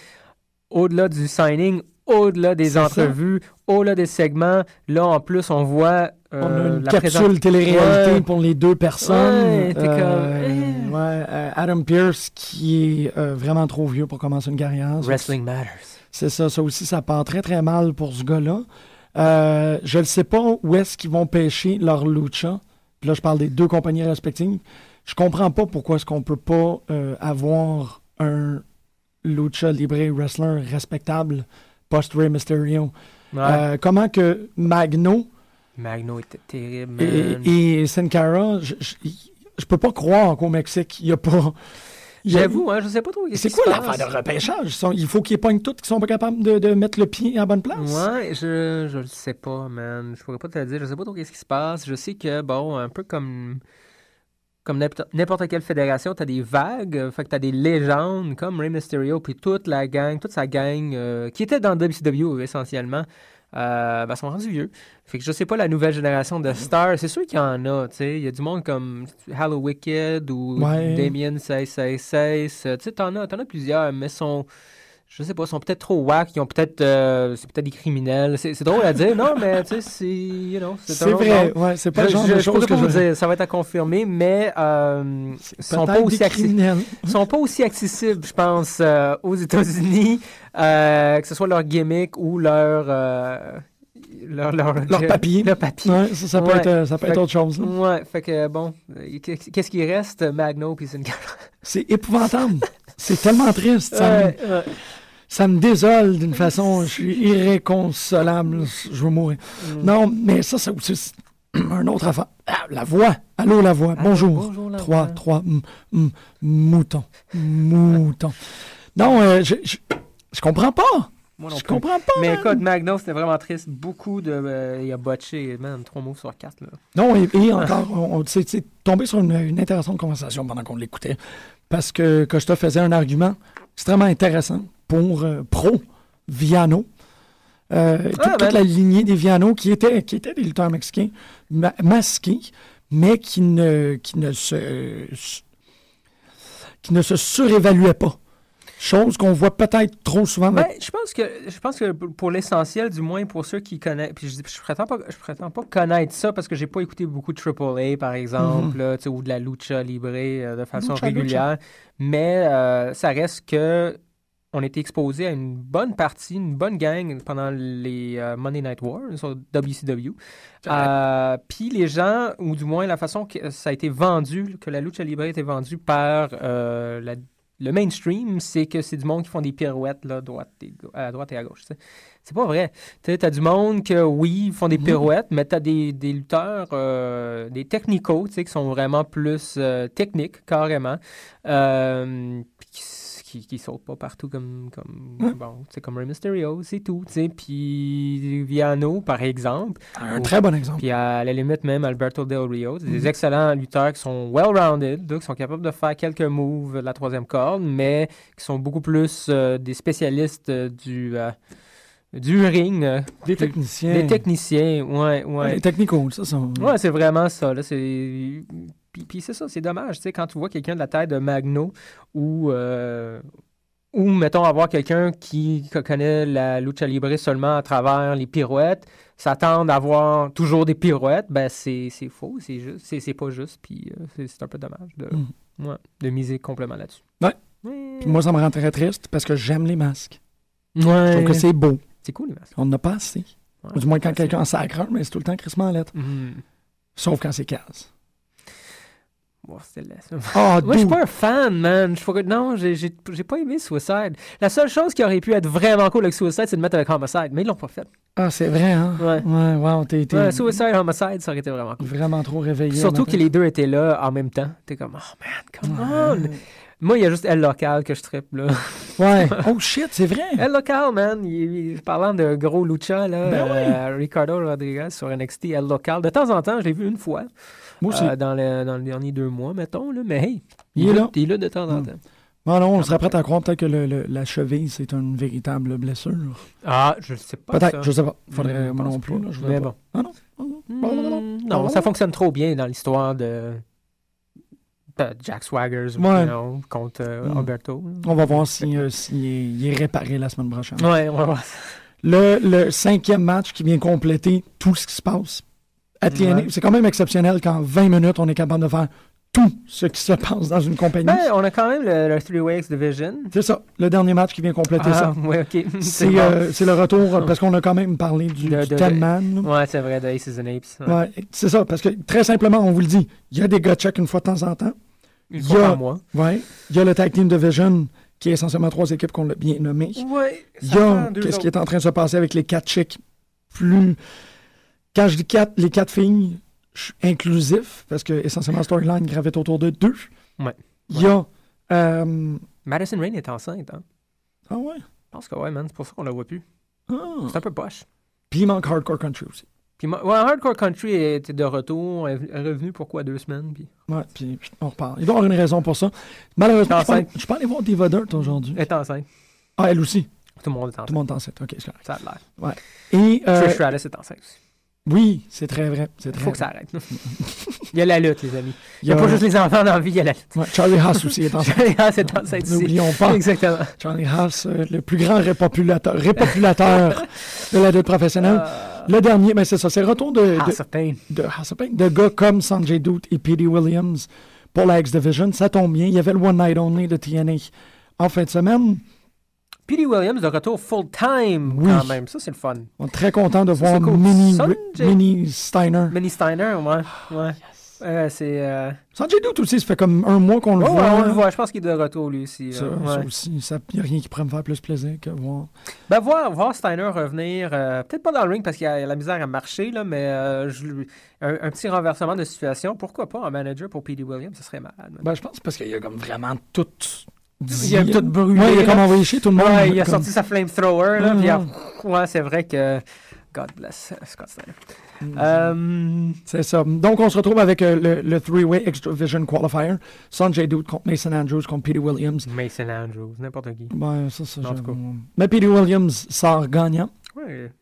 Speaker 4: au-delà du signing, au-delà des entrevues, au-delà des segments. Là, en plus, on voit euh,
Speaker 3: On a une
Speaker 4: la
Speaker 3: capsule télé-réalité
Speaker 4: Ouais.
Speaker 3: pour les deux personnes.
Speaker 4: Ouais,
Speaker 3: Euh, ouais, Adam Pierce, qui est euh, vraiment trop vieux pour commencer une carrière.
Speaker 4: Wrestling Matters.
Speaker 3: C'est ça, ça aussi, ça part très très mal pour ce gars-là. Euh, je ne sais pas où est-ce qu'ils vont pêcher leur lucha. Puis là, je parle des deux compagnies respectives. Je comprends pas pourquoi est-ce qu'on peut pas avoir un lucha libre wrestler respectable post-Rey Mysterio.
Speaker 4: Ouais.
Speaker 3: Comment que Magno
Speaker 4: Magno était terrible,
Speaker 3: et, et Sin Cara, je, je, je peux pas croire qu'au Mexique, il y a pas...
Speaker 4: J'avoue, hein, je sais pas trop.
Speaker 3: C'est
Speaker 4: qui
Speaker 3: quoi l'affaire de repêchage? Il faut qu'ils pognent toutes, qui sont pas capables de, de mettre le pied à la bonne place?
Speaker 4: Ouais, je, je le sais pas, man. Je pourrais pas te le dire. Je sais pas trop qu'est-ce qui se passe. Je sais que, bon, un peu comme, comme n'importe quelle fédération, t'as des vagues. Fait que t'as des légendes comme Rey Mysterio, puis toute la gang, toute sa gang, euh, qui était dans WCW essentiellement, euh, ben, sont rendus vieux. Fait que je sais pas la nouvelle génération de stars. C'est sûr qu'il y en a, tu sais. Il y a du monde comme Hallow Wicked ou
Speaker 3: Ouais.
Speaker 4: Damien 666. Tu sais, t'en as, t'en as plusieurs, mais sont je sais pas, sont peut-être trop whack, ils ont peut-être, euh, c'est peut-être des criminels. C'est drôle à dire, non, mais tu sais, c'est, you know, c'est
Speaker 3: vrai,
Speaker 4: genre.
Speaker 3: ouais, c'est pas
Speaker 4: Je,
Speaker 3: le genre
Speaker 4: je-
Speaker 3: de
Speaker 4: je pourrais
Speaker 3: choses que
Speaker 4: pas vous dire, ça va être à confirmer, mais euh, sont pas aussi
Speaker 3: criminels. [laughs]
Speaker 4: sont pas aussi accessibles, je pense, euh, aux États-Unis, euh, que ce soit leur gimmick ou leur leur, leur,
Speaker 3: Leur papier. [laughs]
Speaker 4: leur papier.
Speaker 3: Ouais, ça, ça peut
Speaker 4: Ouais.
Speaker 3: être, ça peut
Speaker 4: Fait
Speaker 3: être autre chose. là.
Speaker 4: Ouais, fait que bon, qu'est-ce qui reste, Magno puis Sin Cara?
Speaker 3: C'est épouvantable. c'est tellement triste.
Speaker 4: Ouais.
Speaker 3: Ça me désole d'une façon. Je suis irréconsolable. Je veux mourir.
Speaker 4: Mm.
Speaker 3: Non, mais ça, c'est aussi [clears throat] un autre affaire. Ah, la voix. Allô, la voix. Bonjour.
Speaker 4: bonjour, la
Speaker 3: trois,
Speaker 4: voix.
Speaker 3: trois. mm, mm, mouton. Mouton. Non, euh, je, je, je comprends pas.
Speaker 4: Moi non
Speaker 3: Je
Speaker 4: plus.
Speaker 3: comprends pas.
Speaker 4: Mais écoute, Magno, c'était vraiment triste. Beaucoup de. euh, il a botché, man, trois mots sur quatre, là.
Speaker 3: Non, et, et encore, on, c'est tombé sur une, une intéressante conversation pendant qu'on l'écoutait. Parce que Costa faisait un argument extrêmement intéressant pour euh, pro Viano. Euh, toute,
Speaker 4: Ah,
Speaker 3: toute
Speaker 4: ben-
Speaker 3: la lignée des Viano qui étaient, qui étaient des lutteurs mexicains ma- masqués, mais qui ne, qui ne se qui ne se surévaluaient pas. Chose qu'on voit peut-être trop souvent.
Speaker 4: Ben, je pense que je pense que pour l'essentiel, du moins pour ceux qui connaissent, puis je, je prétends pas je prétends pas connaître ça parce que j'ai pas écouté beaucoup de AAA par exemple, sais, ou de la lucha libre euh, de façon
Speaker 3: Lucha,
Speaker 4: régulière, mais euh, ça reste que on était exposé à une bonne partie, une bonne gang pendant les euh, Monday Night Wars sur WCW. Euh, Puis les gens, ou du moins la façon que ça a été vendu, que la lucha libre a été vendue par euh, la- le mainstream, c'est que c'est du monde qui font des pirouettes là, droite et ga- à droite et à gauche. C'est pas vrai. Tu as du monde que, oui, font des pirouettes, mais tu as des, des lutteurs, des technicaux, qui sont vraiment plus techniques, carrément. Qui, qui, qui sautent pas partout comme, comme, bon, comme Rey Mysterio, c'est tout. tu sais. Puis Viano, par exemple.
Speaker 3: un très bon exemple.
Speaker 4: Puis à la limite même Alberto Del Rio, c'est des excellents lutteurs qui sont well-rounded, donc qui sont capables de faire quelques moves de la troisième corde, mais qui sont beaucoup plus euh, des spécialistes euh, du, euh, du ring, euh,
Speaker 3: Des techniciens.
Speaker 4: des techniciens, ouais, ouais.
Speaker 3: Les technicaux, ça, ça.
Speaker 4: Ouais, c'est vraiment ça. Là, c'est... Puis, puis c'est ça, c'est dommage. Tu sais, quand tu vois quelqu'un de la taille de Magno ou, euh, ou mettons, avoir quelqu'un qui co- connaît la lucha libre seulement à travers les pirouettes, s'attendre à avoir toujours des pirouettes, ben c'est, c'est faux, c'est juste, c'est, c'est pas juste. Puis euh, c'est, un peu dommage de,
Speaker 3: Mm.
Speaker 4: ouais, de miser complètement là-dessus.
Speaker 3: Ouais. Puis moi, ça me rend très triste parce que j'aime les masques. Je
Speaker 4: Ouais.
Speaker 3: trouve que c'est beau.
Speaker 4: C'est cool, les masques.
Speaker 3: On n'en a pas assez.
Speaker 4: Ouais.
Speaker 3: Ou du moins quand quelqu'un en sacre mais c'est tout le temps crissement en lettres.
Speaker 4: Mhm.
Speaker 3: Sauf quand c'est casse.
Speaker 4: Bon, c'était ça.
Speaker 3: Ah, [laughs]
Speaker 4: Moi, je suis pas un fan, man. Non, j'ai j'ai pas aimé Suicide. La seule chose qui aurait pu être vraiment cool avec Suicide, c'est de mettre avec Homicide, mais ils l'ont pas fait.
Speaker 3: Ah, c'est vrai, hein?
Speaker 4: Ouais.
Speaker 3: Ouais, wow, t'es
Speaker 4: Ouais, Suicide, Homicide, ça aurait été vraiment cool.
Speaker 3: vraiment trop réveillé.
Speaker 4: Surtout que les deux étaient là en même temps. T'es comme, oh man, come on. Moi, il y a juste Elle Local que je trippe, là.
Speaker 3: Ouais. [laughs] Oh shit, c'est vrai.
Speaker 4: Elle Local, man. Il, il- parlant de gros lucha, là,
Speaker 3: Ben oui.
Speaker 4: euh, Ricardo Rodriguez sur NXT, Elle Local. De temps en temps, je l'ai vu une fois.
Speaker 3: Moi aussi.
Speaker 4: euh, dans, le- dans les derniers deux mois, mettons, là. Mais hey,
Speaker 3: Il est là.
Speaker 4: Il est là de temps en
Speaker 3: Mm.
Speaker 4: temps.
Speaker 3: Ah non, on serait prêt à croire peut-être que le- le- la cheville, c'est une véritable blessure.
Speaker 4: Ah, je sais pas.
Speaker 3: Peut-être, je sais pas. Faudrait,
Speaker 4: Je
Speaker 3: moi non plus. là, je
Speaker 4: Mais bon.
Speaker 3: Ah non. Ah non. Ah non, non, non.
Speaker 4: Non, ça fonctionne trop bien dans l'histoire de, de Jack Swaggers
Speaker 3: Ouais.
Speaker 4: you know, contre euh,
Speaker 3: Mm.
Speaker 4: Alberto.
Speaker 3: On va voir si, euh, s'il est, il est réparé la semaine prochaine.
Speaker 4: Ouais, on va voir.
Speaker 3: Le, le cinquième match qui vient compléter tout ce qui se passe.
Speaker 4: Ouais.
Speaker 3: c'est quand même exceptionnel qu'en 20 minutes, on est capable de faire tout ce qui se passe dans une compagnie.
Speaker 4: Ben, on a quand même le, le Three-Way X Division.
Speaker 3: c'est ça, le dernier match qui vient compléter ça.
Speaker 4: Ah, ouais, ok. [laughs]
Speaker 3: C'est
Speaker 4: bon.
Speaker 3: euh, c'est le retour, [laughs] parce qu'on a quand même parlé du,
Speaker 4: De-
Speaker 3: du
Speaker 4: de-
Speaker 3: 10 man.
Speaker 4: Ouais, c'est vrai, de Aces and Apes. Ouais.
Speaker 3: Ouais, c'est ça, parce que très simplement, on vous le dit, il y a des check une fois de temps en temps.
Speaker 4: Une
Speaker 3: Il y
Speaker 4: fois
Speaker 3: a-
Speaker 4: par mois.
Speaker 3: Ouais. Il y a le Tag Team Division, qui est essentiellement trois équipes qu'on l'a bien nommé.
Speaker 4: Ouais.
Speaker 3: Il y a qu'est-ce qui est en train de se passer avec les quatre chicks plus. Quand je dis quatre, les quatre filles, je suis inclusif, parce que essentiellement, Storyline gravite autour de deux.
Speaker 4: Ouais.
Speaker 3: Il y a. euh,
Speaker 4: Madison Rain est enceinte, hein.
Speaker 3: Ah ouais?
Speaker 4: Je pense que ouais, man. C'est pour ça qu'on la voit plus.
Speaker 3: Ah.
Speaker 4: C'est un peu poche.
Speaker 3: Puis il manque Hardcore Country aussi.
Speaker 4: Puis, ouais, Hardcore Country était de retour. Est revenue pour quoi, deux semaines? Puis...
Speaker 3: Ouais, puis on repart. Il doit y avoir une raison pour ça. Malheureusement, je
Speaker 4: Enceinte.
Speaker 3: peux, je peux aller voir Diva Dirt aujourd'hui.
Speaker 4: Elle est enceinte.
Speaker 3: Ah, elle aussi.
Speaker 4: Tout le monde est
Speaker 3: Tout le
Speaker 4: enceinte.
Speaker 3: monde est enceinte. OK, c'est correct.
Speaker 4: Ça a l'air.
Speaker 3: Et. euh,
Speaker 4: Trish Stratus est enceinte aussi.
Speaker 3: Oui, c'est très vrai.
Speaker 4: Il faut que ça arrête. il y a la lutte, les amis.
Speaker 3: Il
Speaker 4: n'y a, pas juste les enfants dans la vie, il y a la lutte.
Speaker 3: ouais, Charlie Haas aussi est enceinte.
Speaker 4: Charlie Haas est.
Speaker 3: N'oublions pas.
Speaker 4: Exactement.
Speaker 3: Charlie Haas, euh, le plus grand répopulateur, répopulateur de la lutte professionnelle. Le dernier, ben c'est ça, c'est le retour de,
Speaker 4: Ah,
Speaker 3: de, House of Pain, de gars comme Sanjay Dutt et P.D. Williams pour la X-Division. Ça tombe bien. Il y avait le One Night Only de TNA en fin de semaine.
Speaker 4: P.D. Williams de retour full-time
Speaker 3: Oui.
Speaker 4: quand même. Ça, c'est le fun.
Speaker 3: On est très content de voir
Speaker 4: cool.
Speaker 3: Mini,
Speaker 4: Sanjay-
Speaker 3: Mini Steiner.
Speaker 4: Manny Steiner, ouais. ouais. Euh, c'est. Euh...
Speaker 3: Sanjay Dutt aussi, ça fait comme un mois qu'on le
Speaker 4: oh,
Speaker 3: voit.
Speaker 4: on le voit. Je pense qu'il est de retour, lui aussi.
Speaker 3: Ça, ça
Speaker 4: Ouais.
Speaker 3: aussi, il n'y a rien qui pourrait me faire plus plaisir que voir.
Speaker 4: Ben, voir, voir Steiner revenir, euh, peut-être pas dans le ring parce qu'il a, a la misère à marcher, là, mais euh, je un, un petit renversement de situation. Pourquoi pas un manager pour P.D. Williams? Ce serait malade.
Speaker 3: Ben, je pense parce qu'il y a comme vraiment tout.
Speaker 4: Il a tout brûlé,
Speaker 3: Ouais, il a
Speaker 4: là.
Speaker 3: comme envoyé chier tout le monde.
Speaker 4: Ouais, il a
Speaker 3: comme-
Speaker 4: sorti sa flamethrower, là, puis a- ouais, c'est vrai que. God bless Scott Steiner.
Speaker 3: Mhm.
Speaker 4: Euh,
Speaker 3: C'est ça. Donc, on se retrouve avec euh, le, le three-way X-Division Qualifier. Sanjay Dutt contre Mason Andrews contre Peter Williams.
Speaker 4: Mason Andrews, n'importe qui.
Speaker 3: Ben, ça, ça,
Speaker 4: En tout cas.
Speaker 3: Mais Peter Williams sort gagnant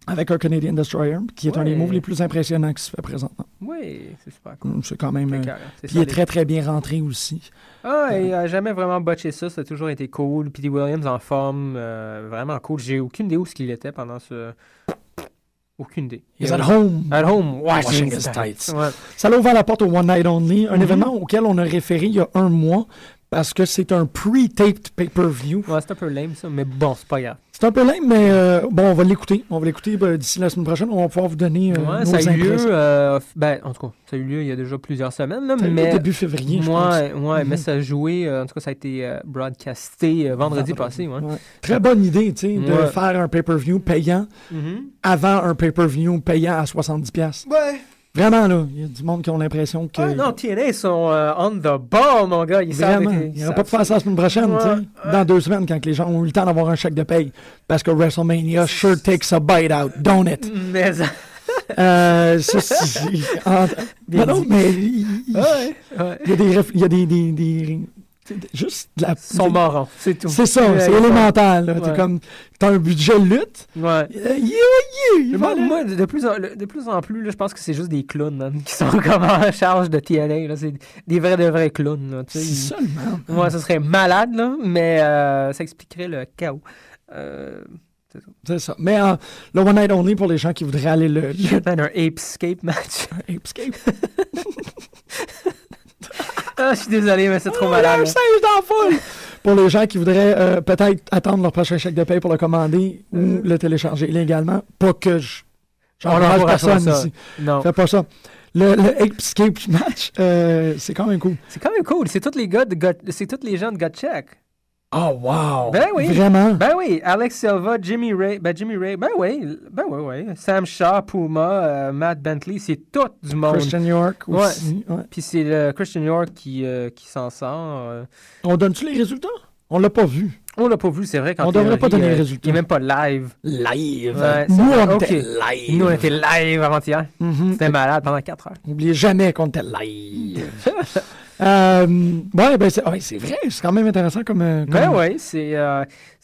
Speaker 3: Avec un Canadian Destroyer, qui est un des moves les plus impressionnants qui se fait présentement.
Speaker 4: oui, c'est super cool.
Speaker 3: Mm, C'est quand même. Euh, Puis il est très, très bien rentré aussi.
Speaker 4: Ah, il a jamais vraiment botché ça, ça a toujours été cool. P.D. Williams en forme, euh, vraiment cool. J'ai aucune idée où ce qu'il était pendant ce. Aucune idée.
Speaker 3: He's at home.
Speaker 4: At home, washing,
Speaker 3: Washing
Speaker 4: his tights. Ouais.
Speaker 3: Ça l'a ouvert la porte au One Night Only, un
Speaker 4: Mhm.
Speaker 3: événement auquel on a référé il y a un mois parce que c'est un pre-taped pay-per-view.
Speaker 4: Ouais, c'est un peu lame ça, mais bon, c'est pas grave.
Speaker 3: C'est un peu lame, mais euh, bon, on va l'écouter. On va l'écouter ben, d'ici la semaine prochaine. On va pouvoir vous donner euh,
Speaker 4: Ouais,
Speaker 3: nos
Speaker 4: ça a eu lieu, euh, ben, en tout cas, ça a eu lieu il y a déjà plusieurs semaines, là,
Speaker 3: Ça a eu lieu
Speaker 4: mais.
Speaker 3: début février, je pense.
Speaker 4: Ouais, mais
Speaker 3: Mhm.
Speaker 4: ça a joué, euh, en tout cas, ça a été euh, broadcasté euh, vendredi, passé, ouais.
Speaker 3: Ouais. Très bonne idée, tu sais, de
Speaker 4: Ouais.
Speaker 3: faire un pay-per-view payant
Speaker 4: Mhm.
Speaker 3: avant un pay-per-view payant à 70$.
Speaker 4: Ouais.
Speaker 3: Vraiment, là, il y a du monde qui ont l'impression que...
Speaker 4: Ah, non, TNA sont euh, on the ball, mon gars. Ils.
Speaker 3: Vraiment, il n'y aura pas de faire ça la semaine prochaine, tu sais.
Speaker 4: Ouais,
Speaker 3: dans deux semaines, quand les gens ont eu le temps d'avoir un chèque de paye. Parce que WrestleMania sure takes a bite out, don't it?
Speaker 4: Mais.
Speaker 3: Euh, ça, [laughs] en- non,
Speaker 4: dit.
Speaker 3: mais il
Speaker 4: Ouais, ouais.
Speaker 3: y a des... Il y a des, des, des- juste de la...
Speaker 4: Ils sont marrants, c'est tout.
Speaker 3: C'est ça,
Speaker 4: Ouais,
Speaker 3: c'est élémental. là. T'es
Speaker 4: Ouais.
Speaker 3: comme, t'as un budget lutte,
Speaker 4: Ouais.
Speaker 3: yeah, yeah,
Speaker 4: Moi, moi, de, plus en, de plus en plus, là, je pense que c'est juste des clowns man, qui sont [laughs] comme en charge de TNA. là. C'est des vrais de vrais clowns. Là.
Speaker 3: C'est seulement.
Speaker 4: Moi, ça serait malade, là, mais euh, ça expliquerait le chaos. Euh,
Speaker 3: C'est ça. Mais euh, le One Night Only pour les gens qui voudraient aller le, le
Speaker 4: man, un Apescape match.
Speaker 3: Apescape. [laughs]
Speaker 4: ah, je suis désolé, mais c'est trop
Speaker 3: Oh, il y a
Speaker 4: malade.
Speaker 3: un
Speaker 4: là.
Speaker 3: singe dans la foule! [laughs] Pour les gens qui voudraient euh, peut-être attendre leur prochain chèque de paye pour le commander ou le télécharger illégalement, pas que je.
Speaker 4: On
Speaker 3: J'encourage personne
Speaker 4: ça.
Speaker 3: ici.
Speaker 4: Non.
Speaker 3: Fais pas ça. Le, le Apescape match, euh, c'est quand même cool.
Speaker 4: C'est quand même cool. C'est tous les gars de Gut- c'est tous les gens de Gotcheck.
Speaker 3: Oh, wow!
Speaker 4: Ben oui.
Speaker 3: Vraiment?
Speaker 4: Ben oui, Alex Silva, Jimmy Ray, ben Jimmy Ray, ben oui, ben oui, oui. Sam Shaw, Puma, euh, Matt Bentley, c'est tout du monde.
Speaker 3: Christian York
Speaker 4: Ouais.
Speaker 3: aussi. ouais.
Speaker 4: Puis c'est le Christian York qui, euh, qui s'en sort. euh.
Speaker 3: On donne-tu les résultats? On l'a pas vu.
Speaker 4: On l'a pas vu, c'est vrai. qu'en
Speaker 3: On devrait pas donner les résultats.
Speaker 4: Il est même pas live.
Speaker 3: Live.
Speaker 4: Ouais,
Speaker 3: Nous, on
Speaker 4: ok.
Speaker 3: était live.
Speaker 4: Nous, on était live avant-hier.
Speaker 3: Mhm.
Speaker 4: C'était malade pendant 4 heures.
Speaker 3: N'oubliez jamais qu'on était live. [laughs] euh, ouais, ben c'est ouais, vrai. C'est quand même intéressant comme. euh, comme-
Speaker 4: Ben oui, c'est euh,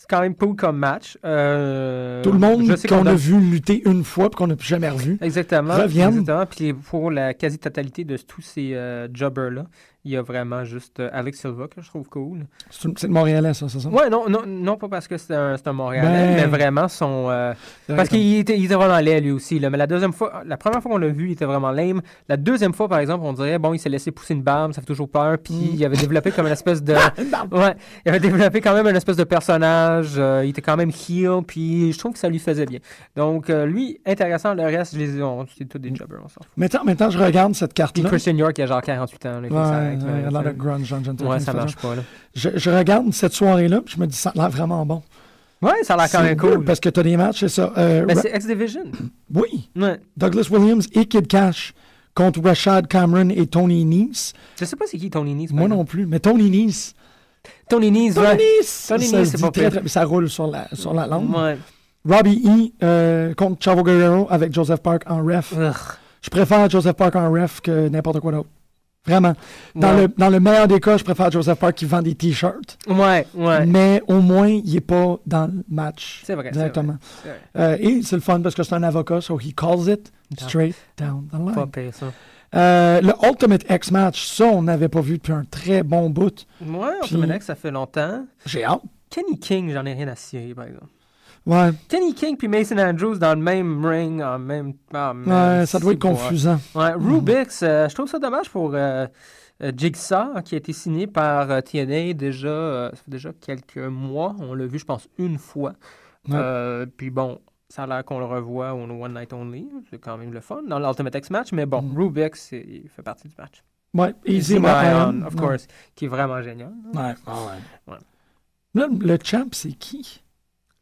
Speaker 4: quand même cool comme match. Euh,
Speaker 3: Tout le monde qu'on a vu lutter une fois et qu'on n'a plus jamais revu.
Speaker 4: Exactement.
Speaker 3: reviennent.
Speaker 4: Exactement. Puis pour la quasi-totalité de tous ces euh, jobbers-là, Il y a vraiment juste euh, Alex Silva que je trouve cool.
Speaker 3: C'est de Montréalais, ça, c'est ça?
Speaker 4: Ouais, non, non, non pas parce que c'est un, un Montréalais,
Speaker 3: Ben.
Speaker 4: mais vraiment son. euh, parce qu'il était, il était vraiment laid lui aussi. Là. Mais la deuxième fois, la première fois qu'on l'a vu, il était vraiment lame. La deuxième fois, par exemple, on dirait, bon, il s'est laissé pousser une barbe, ça fait toujours peur. Puis
Speaker 3: Mm.
Speaker 4: il avait développé comme une espèce de. [laughs] Ouais, il avait développé quand même une espèce de personnage. euh, il était quand même heel, puis je trouve que ça lui faisait bien. Donc, euh, lui, intéressant. Le reste, je les ai. on- C'est tous des
Speaker 3: Mm.
Speaker 4: jobbers, on s'en fout.
Speaker 3: Maintenant, maintenant, je regarde cette carte-là.
Speaker 4: Christian York, il a genre 48 ans. Là, là,
Speaker 3: il a l'air de grunge, John Gentleman,
Speaker 4: Ouais, ça marche pas, là.
Speaker 3: Je, je regarde cette soirée-là, puis je me dis, ça a l'air vraiment bon.
Speaker 4: Ouais, ça a l'air quand même cool.
Speaker 3: Parce que tu as des matchs, c'est ça. Euh,
Speaker 4: Mais
Speaker 3: Ra-
Speaker 4: c'est X-Division.
Speaker 3: oui,
Speaker 4: Ouais.
Speaker 3: Douglas Williams et Kid Cash contre Rashad Cameron et Tony Nese.
Speaker 4: Je sais pas c'est qui Tony par
Speaker 3: Moi non plus, mais Tony Nese.
Speaker 4: Tony Nese,
Speaker 3: Tony. Nese!
Speaker 4: Tony
Speaker 3: se
Speaker 4: c'est pas
Speaker 3: très,
Speaker 4: pire.
Speaker 3: très- Ça roule sur la, sur la langue.
Speaker 4: Ouais.
Speaker 3: Robbie E. euh, contre Chavo Guerrero avec Joseph Park en ref. Je préfère Joseph Park en ref que n'importe quoi d'autre. Vraiment. Dans,
Speaker 4: Ouais.
Speaker 3: le, dans le meilleur des cas, je préfère Joseph Park qui vend des t-shirts.
Speaker 4: Ouais, ouais.
Speaker 3: Mais au moins, il n'est pas dans le match.
Speaker 4: C'est vrai, c'est
Speaker 3: Directement.
Speaker 4: C'est vrai.
Speaker 3: Euh, et c'est le fun parce que c'est un avocat, so he calls it straight down the
Speaker 4: Pas
Speaker 3: line.
Speaker 4: pire, ça.
Speaker 3: Euh, le Ultimate X match, ça, on n'avait pas vu depuis un très bon bout.
Speaker 4: Ouais,
Speaker 3: Puis-
Speaker 4: Ultimate X, ça fait longtemps.
Speaker 3: J'ai hâte.
Speaker 4: Kenny King, j'en ai rien à cirer, par exemple.
Speaker 3: Ouais,
Speaker 4: Kenny King puis Mason Andrews dans le même ring, en même. ah, man,
Speaker 3: ouais ça doit être confusant.
Speaker 4: Ouais, Rubix, euh, je trouve ça dommage pour euh, euh, Jigsaw, qui a été signé par euh, TNA déjà, euh, ça fait déjà quelques mois. On l'a vu, je pense, une fois.
Speaker 3: Ouais.
Speaker 4: Euh, puis bon, ça a l'air qu'on le revoit au One Night Only. C'est quand même le fun dans l'Ultimate X match. Mais bon,
Speaker 3: Mm.
Speaker 4: Rubix, il fait partie du match.
Speaker 3: Ouais, Easy
Speaker 4: Easy
Speaker 3: Iron,
Speaker 4: of course, qui est vraiment génial.
Speaker 3: Ouais, ouais, ouais.
Speaker 4: Ouais.
Speaker 3: Là, le champ, c'est qui?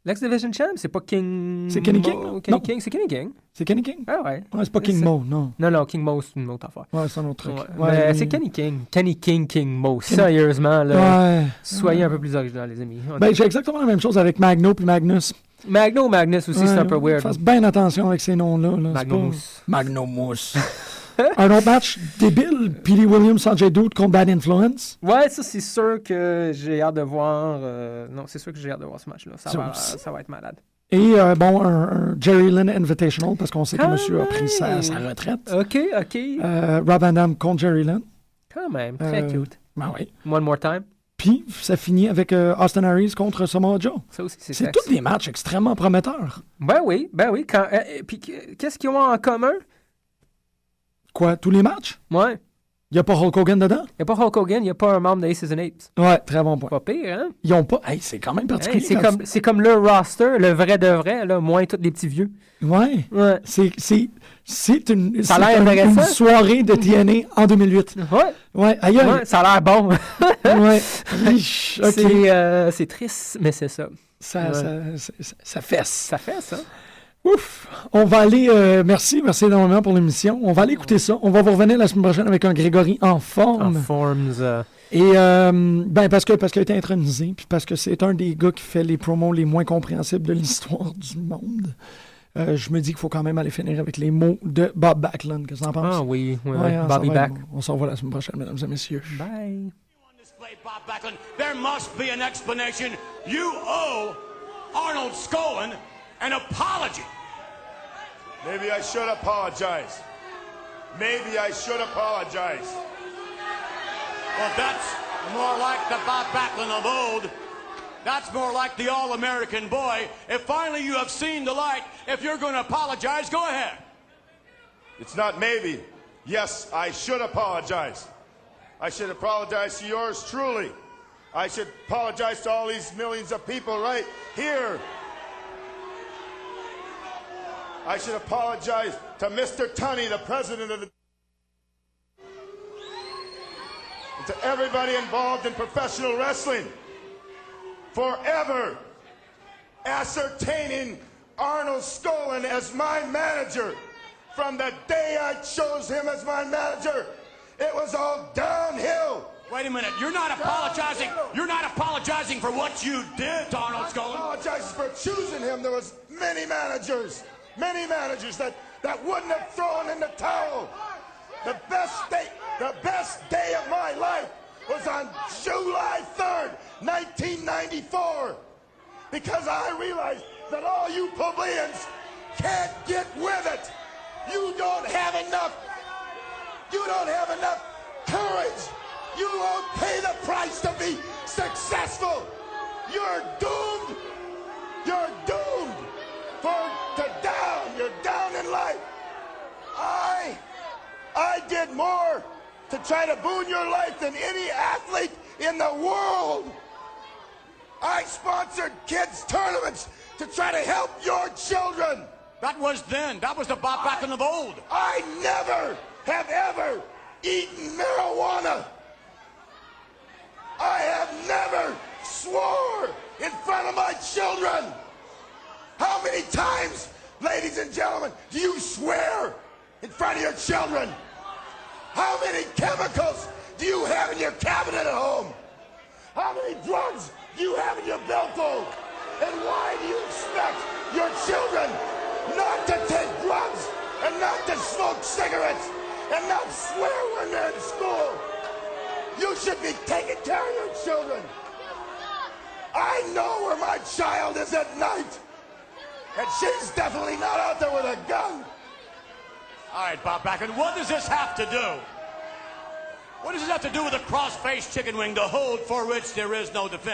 Speaker 4: L'ex Division Champ, c'est pas King.
Speaker 3: C'est Kenny
Speaker 4: Mo-
Speaker 3: King, non?
Speaker 4: Kenny
Speaker 3: Non.
Speaker 4: King, c'est Kenny King.
Speaker 3: C'est Kenny King?
Speaker 4: Ah ouais.
Speaker 3: Ouais, c'est pas King Mo, non.
Speaker 4: Non, non, King Mo, c'est une autre affaire.
Speaker 3: Ouais, c'est un autre truc.
Speaker 4: Ouais,
Speaker 3: Ouais,
Speaker 4: mais
Speaker 3: lui-
Speaker 4: c'est Kenny King. Kenny King, King Mo.
Speaker 3: Kenny-
Speaker 4: Sérieusement, là.
Speaker 3: Ouais.
Speaker 4: Soyez un peu plus original, les amis.
Speaker 3: Ben, j'ai exactement la même chose avec Magno puis Magnus.
Speaker 4: Magno Magnus aussi, c'est un peu weird.
Speaker 3: Fasse bien attention avec ces noms-là. Là. C'est
Speaker 4: Magno
Speaker 3: pas-
Speaker 4: Mousse. [laughs] [laughs]
Speaker 3: Un autre match débile. Petey Williams, Sanjay Dude contre Bad Influence.
Speaker 4: Ouais, ça, c'est sûr que j'ai hâte de voir. euh, Non, c'est sûr que j'ai hâte de voir ce match-là. Ça,
Speaker 3: Ça
Speaker 4: va, être malade.
Speaker 3: Et euh, bon, un, un Jerry Lynn Invitational parce qu'on sait que
Speaker 4: Quand
Speaker 3: monsieur a pris sa, retraite.
Speaker 4: Ok, ok.
Speaker 3: Euh, Rob Van Dam contre Jerry Lynn.
Speaker 4: Quand même, très cute.
Speaker 3: Ben oui.
Speaker 4: One more time.
Speaker 3: Puis ça finit avec euh, Austin Harris contre Samoa Joe.
Speaker 4: Ça aussi, c'est
Speaker 3: C'est tous des matchs extrêmement prometteurs.
Speaker 4: Ben oui, ben oui. Quand... euh, puis qu'est-ce qu'ils ont en commun?
Speaker 3: Quoi, tous les matchs?
Speaker 4: Ouais.
Speaker 3: Il n'y a pas Hulk Hogan dedans?
Speaker 4: Il n'y a pas Hulk Hogan, il n'y a pas un membre des Aces and Apes.
Speaker 3: Ouais, très bon point.
Speaker 4: Pas pire, hein?
Speaker 3: Ils ont pas. Hey, c'est quand même
Speaker 4: Hey,
Speaker 3: particulier.
Speaker 4: c'est comme, c'est comme le roster, le vrai de vrai, là, moins tous les petits vieux.
Speaker 3: Ouais.
Speaker 4: Ouais.
Speaker 3: C'est, c'est, c'est une,
Speaker 4: Ça a l'air
Speaker 3: une soirée de TNA en 2008.
Speaker 4: Ouais,
Speaker 3: Ouais,
Speaker 4: ouais, ça a l'air bon. [laughs]
Speaker 3: Ouais. Riche.
Speaker 4: C'est, euh, c'est triste, mais c'est ça.
Speaker 3: Ça,
Speaker 4: Ouais.
Speaker 3: ça, ça, ça- ça fesse.
Speaker 4: Ça fait ça.
Speaker 3: Ouf. On va aller. euh, merci, merci énormément pour l'émission. On va aller écouter ça. On va vous revenir la semaine prochaine avec un Grégory en
Speaker 4: En
Speaker 3: forme.
Speaker 4: forms. euh,
Speaker 3: Et euh, ben parce que parce qu'il a été intronisé, puis parce que c'est un des gars qui fait les promos les moins compréhensibles de l'histoire du monde. Euh, je me dis qu'il faut quand même aller finir avec les mots de Bob Backlund. Qu'est-ce que t'en penses?
Speaker 4: Ah oui, oui,
Speaker 3: Ouais,
Speaker 4: oui. Bobby
Speaker 3: va,
Speaker 4: Back.
Speaker 3: On, on s'en revoit la semaine prochaine, mesdames et messieurs.
Speaker 4: Bye.
Speaker 5: Bob Backlund. There must be an explanation. You owe Arnold Scowen an apology.
Speaker 6: Maybe I should apologize. Maybe I should apologize.
Speaker 5: Well, that's more like the Bob Backlund of old. That's more like the All-American boy. If finally you have seen the light, if you're going to apologize, go ahead.
Speaker 6: It's not maybe. Yes, I should apologize. I should apologize to yours truly. I should apologize to all these millions of people right here. I should apologize to Mr. Tunney, the president of the. And to everybody involved in professional wrestling. Forever ascertaining Arnold Skolin as my manager. From the day I chose him as my manager, it was all downhill.
Speaker 5: Wait a minute. You're not apologizing. You're not apologizing for what you did to Arnold
Speaker 6: I
Speaker 5: Scowen.
Speaker 6: apologize for choosing him. There was many managers, many managers that, that wouldn't have thrown in the towel. The best day, the best day of my life was on July 3rd, 1994. Because I realized that all you plebeians can't get with it. You don't have enough. You don't have enough courage You won't pay the price to be successful. You're doomed. You're doomed for to down. You're down in life. I I did more to try to boon your life than any athlete in the world. I sponsored kids tournaments to try to help your children.
Speaker 5: That was then. That was the Bob Backlund of old.
Speaker 6: I never have ever eaten marijuana. I have never swore in front of my children. How many times, ladies and gentlemen, do you swear in front of your children? How many chemicals do you have in your cabinet at home? How many drugs do you have in your billfold? And why do you expect your children not to take drugs and not to smoke cigarettes and not swear when they're in school? You should be taking care of your children. I know where my child is at night. And she's definitely not out there with a gun.
Speaker 5: All right, Bob Backlund, what does this have to do? What does this have to do with a cross-faced chicken wing, the hold for which there is no defense?